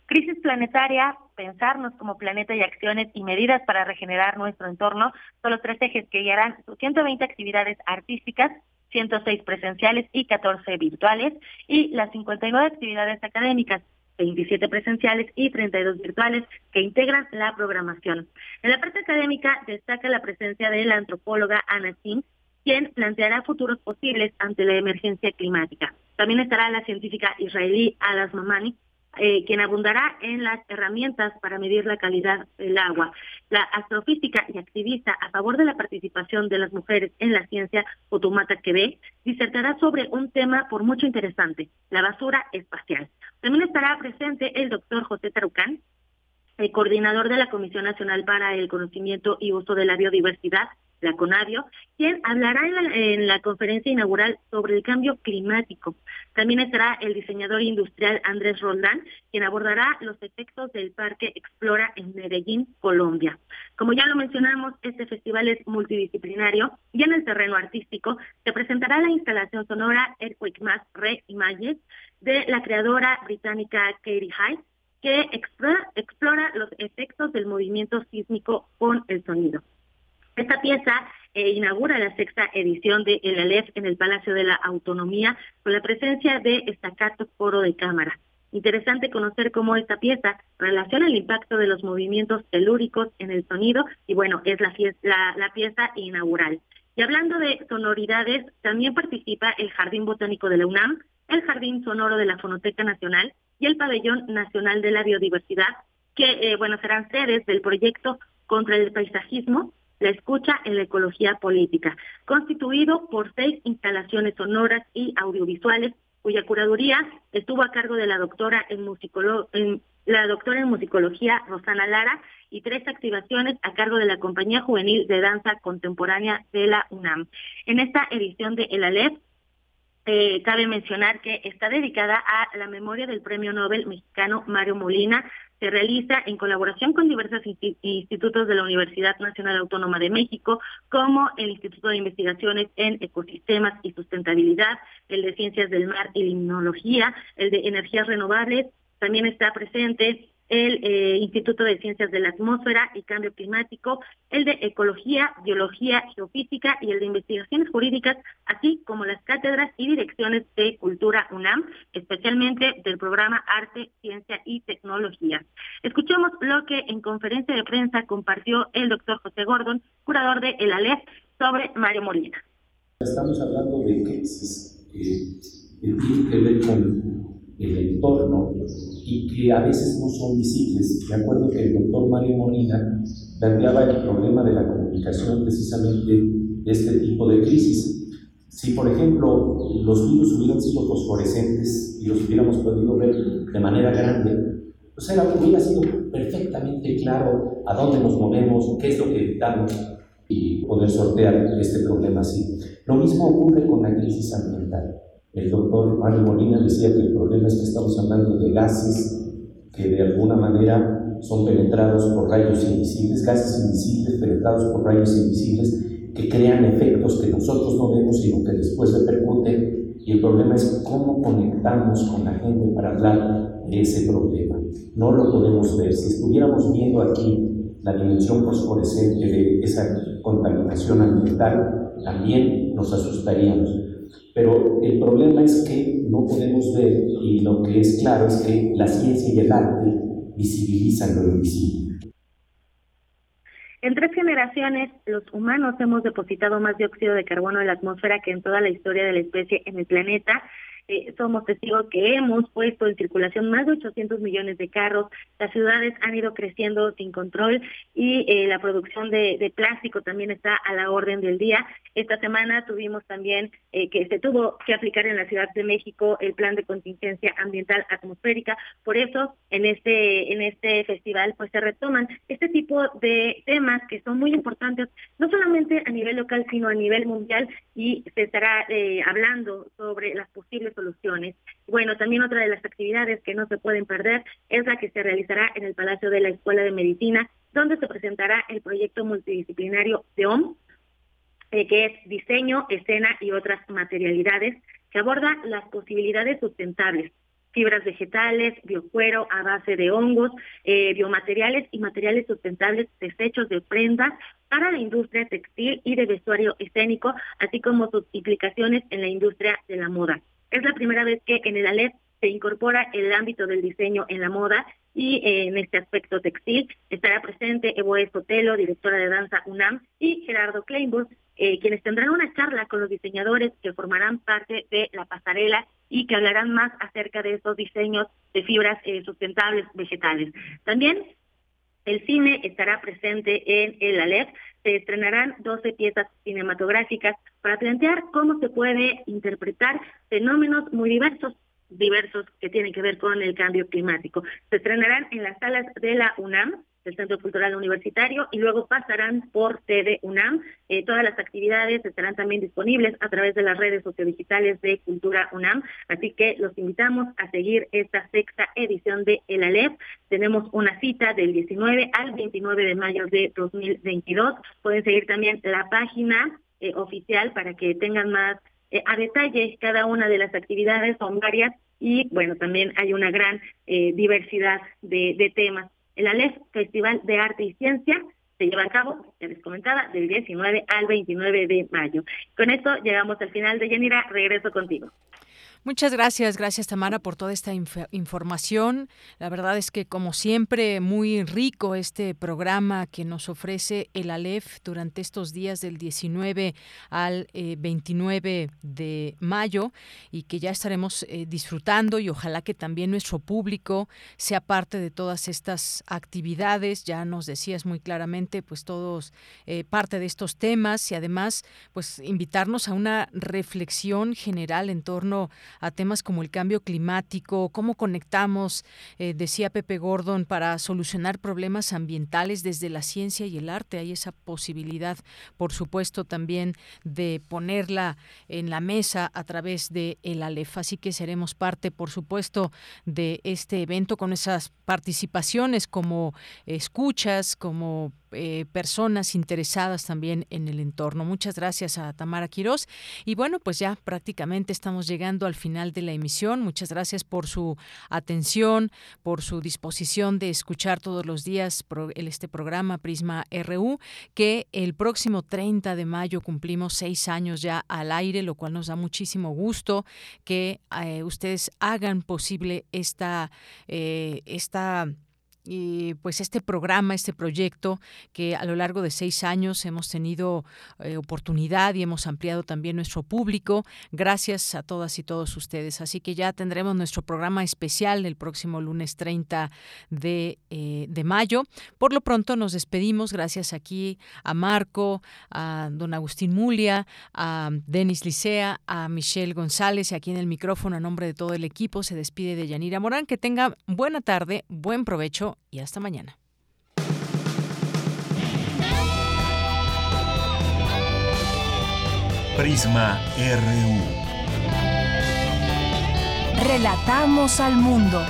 W: Crisis planetaria, pensarnos como planeta y acciones y medidas para regenerar nuestro entorno son los tres ejes que guiarán sus 120 actividades artísticas, 106 presenciales y 14 virtuales, y las 59 actividades académicas, 27 presenciales y 32 virtuales que integran la programación. En la parte académica destaca la presencia de la antropóloga Ana Singh, quien planteará futuros posibles ante la emergencia climática. También estará la científica israelí Adas Mamani, eh, quien abundará en las herramientas para medir la calidad del agua. La astrofísica y activista a favor de la participación de las mujeres en la ciencia, Otomata Quebec, disertará sobre un tema por mucho interesante, la basura espacial. También estará presente el doctor José Tarucán, el coordinador de la Comisión Nacional para el Conocimiento y Uso de la Biodiversidad, la CONAVIO, quien hablará en la, conferencia inaugural sobre el cambio climático. También estará el diseñador industrial Andrés Roldán, quien abordará los efectos del Parque Explora en Medellín, Colombia. Como ya lo mencionamos, este festival es multidisciplinario y en el terreno artístico se presentará la instalación sonora Earthquake Mass Re-Images de la creadora británica Katie Hyde, que explora los efectos del movimiento sísmico con el sonido. Esta pieza eh, inaugura la sexta edición de El Aleph en el Palacio de la Autonomía con la presencia de Estacato Coro de Cámara. Interesante conocer cómo esta pieza relaciona el impacto de los movimientos telúricos en el sonido y bueno, es la, pieza inaugural. Y hablando de sonoridades, también participa el Jardín Botánico de la UNAM, el Jardín Sonoro de la Fonoteca Nacional y el Pabellón Nacional de la Biodiversidad, que eh, bueno serán sedes del proyecto contra el paisajismo la escucha en la ecología política, constituido por seis instalaciones sonoras y audiovisuales, cuya curaduría estuvo a cargo de la doctora en, la doctora en musicología Rosana Lara y tres activaciones a cargo de la Compañía Juvenil de Danza Contemporánea de la UNAM. En esta edición de El Aleph eh, cabe mencionar que está dedicada a la memoria del Premio Nobel mexicano Mario Molina. Se realiza en colaboración con diversos institutos de la Universidad Nacional Autónoma de México, como el Instituto de Investigaciones en Ecosistemas y Sustentabilidad, el de Ciencias del Mar y Limnología, el de Energías Renovables. También está presente el eh, Instituto de Ciencias de la Atmósfera y Cambio Climático, el de Ecología, Biología, Geofísica y el de Investigaciones Jurídicas, así como las cátedras y direcciones de Cultura UNAM, especialmente del programa Arte, Ciencia y Tecnología. Escuchemos lo que en conferencia de prensa compartió el doctor José Gordon, curador de El Alef, sobre Mario Molina.
Y: Estamos hablando de crisis que tiene que ver el entorno y que a veces no son visibles. Me acuerdo que el doctor Mario Molina planteaba el problema de la comunicación precisamente de este tipo de crisis. Si, por ejemplo, los virus hubieran sido fosforescentes y los hubiéramos podido ver de manera grande, pues era, hubiera sido perfectamente claro a dónde nos movemos, qué es lo que evitamos y poder sortear este problema así. Lo mismo ocurre con la crisis ambiental. El doctor Mario Molina decía que el problema es que estamos hablando de gases que de alguna manera son penetrados por rayos invisibles, gases invisibles penetrados por rayos invisibles que crean efectos que nosotros no vemos sino que después repercuten y el problema es cómo conectamos con la gente para hablar de ese problema. No lo podemos ver. Si estuviéramos viendo aquí la dimensión fosforescente de esa contaminación ambiental, también nos asustaríamos. Pero el problema es que no podemos ver, y lo que es claro es que la ciencia y el arte visibilizan lo invisible.
W: En tres generaciones, los humanos hemos depositado más dióxido de carbono en la atmósfera que en toda la historia de la especie en el planeta eh, somos testigos que hemos puesto en circulación más de 800 millones de carros, las ciudades han ido creciendo sin control y eh, la producción de, plástico también está a la orden del día. Esta semana tuvimos también eh, que se tuvo que aplicar en la Ciudad de México el plan de contingencia ambiental atmosférica. Por eso, en este, en este festival, pues se retoman este tipo de temas que son muy importantes, no solamente a nivel local, sino a nivel mundial, y se estará hablando sobre las posibles Bueno, también otra de las actividades que no se pueden perder es la que se realizará en el Palacio de la Escuela de Medicina, donde se presentará el proyecto multidisciplinario de OM, eh, que es diseño, escena y otras materialidades, que aborda las posibilidades sustentables fibras vegetales, biocuero a base de hongos, eh, biomateriales y materiales sustentables desechos de prendas para la industria textil y de vestuario escénico, así como sus implicaciones en la industria de la moda. Es la primera vez que en el ALEP se incorpora el ámbito del diseño en la moda y eh, en este aspecto textil estará presente Evo Sotelo, directora de danza UNAM, y Gerardo Kleinburg, eh, quienes tendrán una charla con los diseñadores que formarán parte de la pasarela y que hablarán más acerca de esos diseños de fibras eh, sustentables vegetales. También el cine estará presente en el ALEP. Se estrenarán 12 piezas cinematográficas para plantear cómo se puede interpretar fenómenos muy diversos diversos que tienen que ver con el cambio climático. Se estrenarán en las salas de la UNAM, del Centro Cultural Universitario y luego pasarán por TED UNAM. Eh, todas las actividades estarán también disponibles a través de las redes sociodigitales de Cultura UNAM, así que los invitamos a seguir esta sexta edición de El Alep. Tenemos una cita del 19 al 29 de mayo de 2022. Pueden seguir también la página eh, oficial para que tengan más eh, a detalle cada una de las actividades, son varias y bueno, también hay una gran eh, diversidad de, temas. El ALEF, Festival de Arte y Ciencia, se lleva a cabo, ya les comentaba, del 19 al 29 de mayo. Con esto llegamos al final de Yanira, regreso contigo.
A: Muchas gracias, gracias Tamara por toda esta información. La verdad es que como siempre muy rico este programa que nos ofrece el ALEF durante estos días del 19 al 29 eh, de mayo y que ya estaremos eh, disfrutando y ojalá que también nuestro público sea parte de todas estas actividades. Ya nos decías muy claramente pues todos eh, parte de estos temas y además pues invitarnos a una reflexión general en torno a temas como el cambio climático, cómo conectamos, eh, decía Pepe Gordon, para solucionar problemas ambientales desde la ciencia y el arte. Hay esa posibilidad, por supuesto, también de ponerla en la mesa a través de el ALEF. Así que seremos parte, por supuesto, de este evento con esas participaciones como escuchas, como eh, personas interesadas también en el entorno. Muchas gracias a Tamara Quirós. Y bueno, pues ya prácticamente estamos llegando al final de la emisión. Muchas gracias por su atención, por su disposición de escuchar todos los días este programa Prisma RU, que el próximo 30 de mayo cumplimos seis años ya al aire, lo cual nos da muchísimo gusto que eh, ustedes hagan posible esta, eh, esta y pues este programa, este proyecto que a lo largo de seis años hemos tenido eh, oportunidad y hemos ampliado también nuestro público, gracias a todas y todos ustedes. Así que ya tendremos nuestro programa especial el próximo lunes 30 de, eh, de mayo. Por lo pronto nos despedimos, gracias aquí a Marco, a don Agustín Mulia, a Denis Licea, a Michelle González y aquí en el micrófono a nombre de todo el equipo se despide de Yanira Morán. Que tenga buena tarde, buen provecho y hasta mañana.
P: Prisma RU.
C: Relatamos al mundo.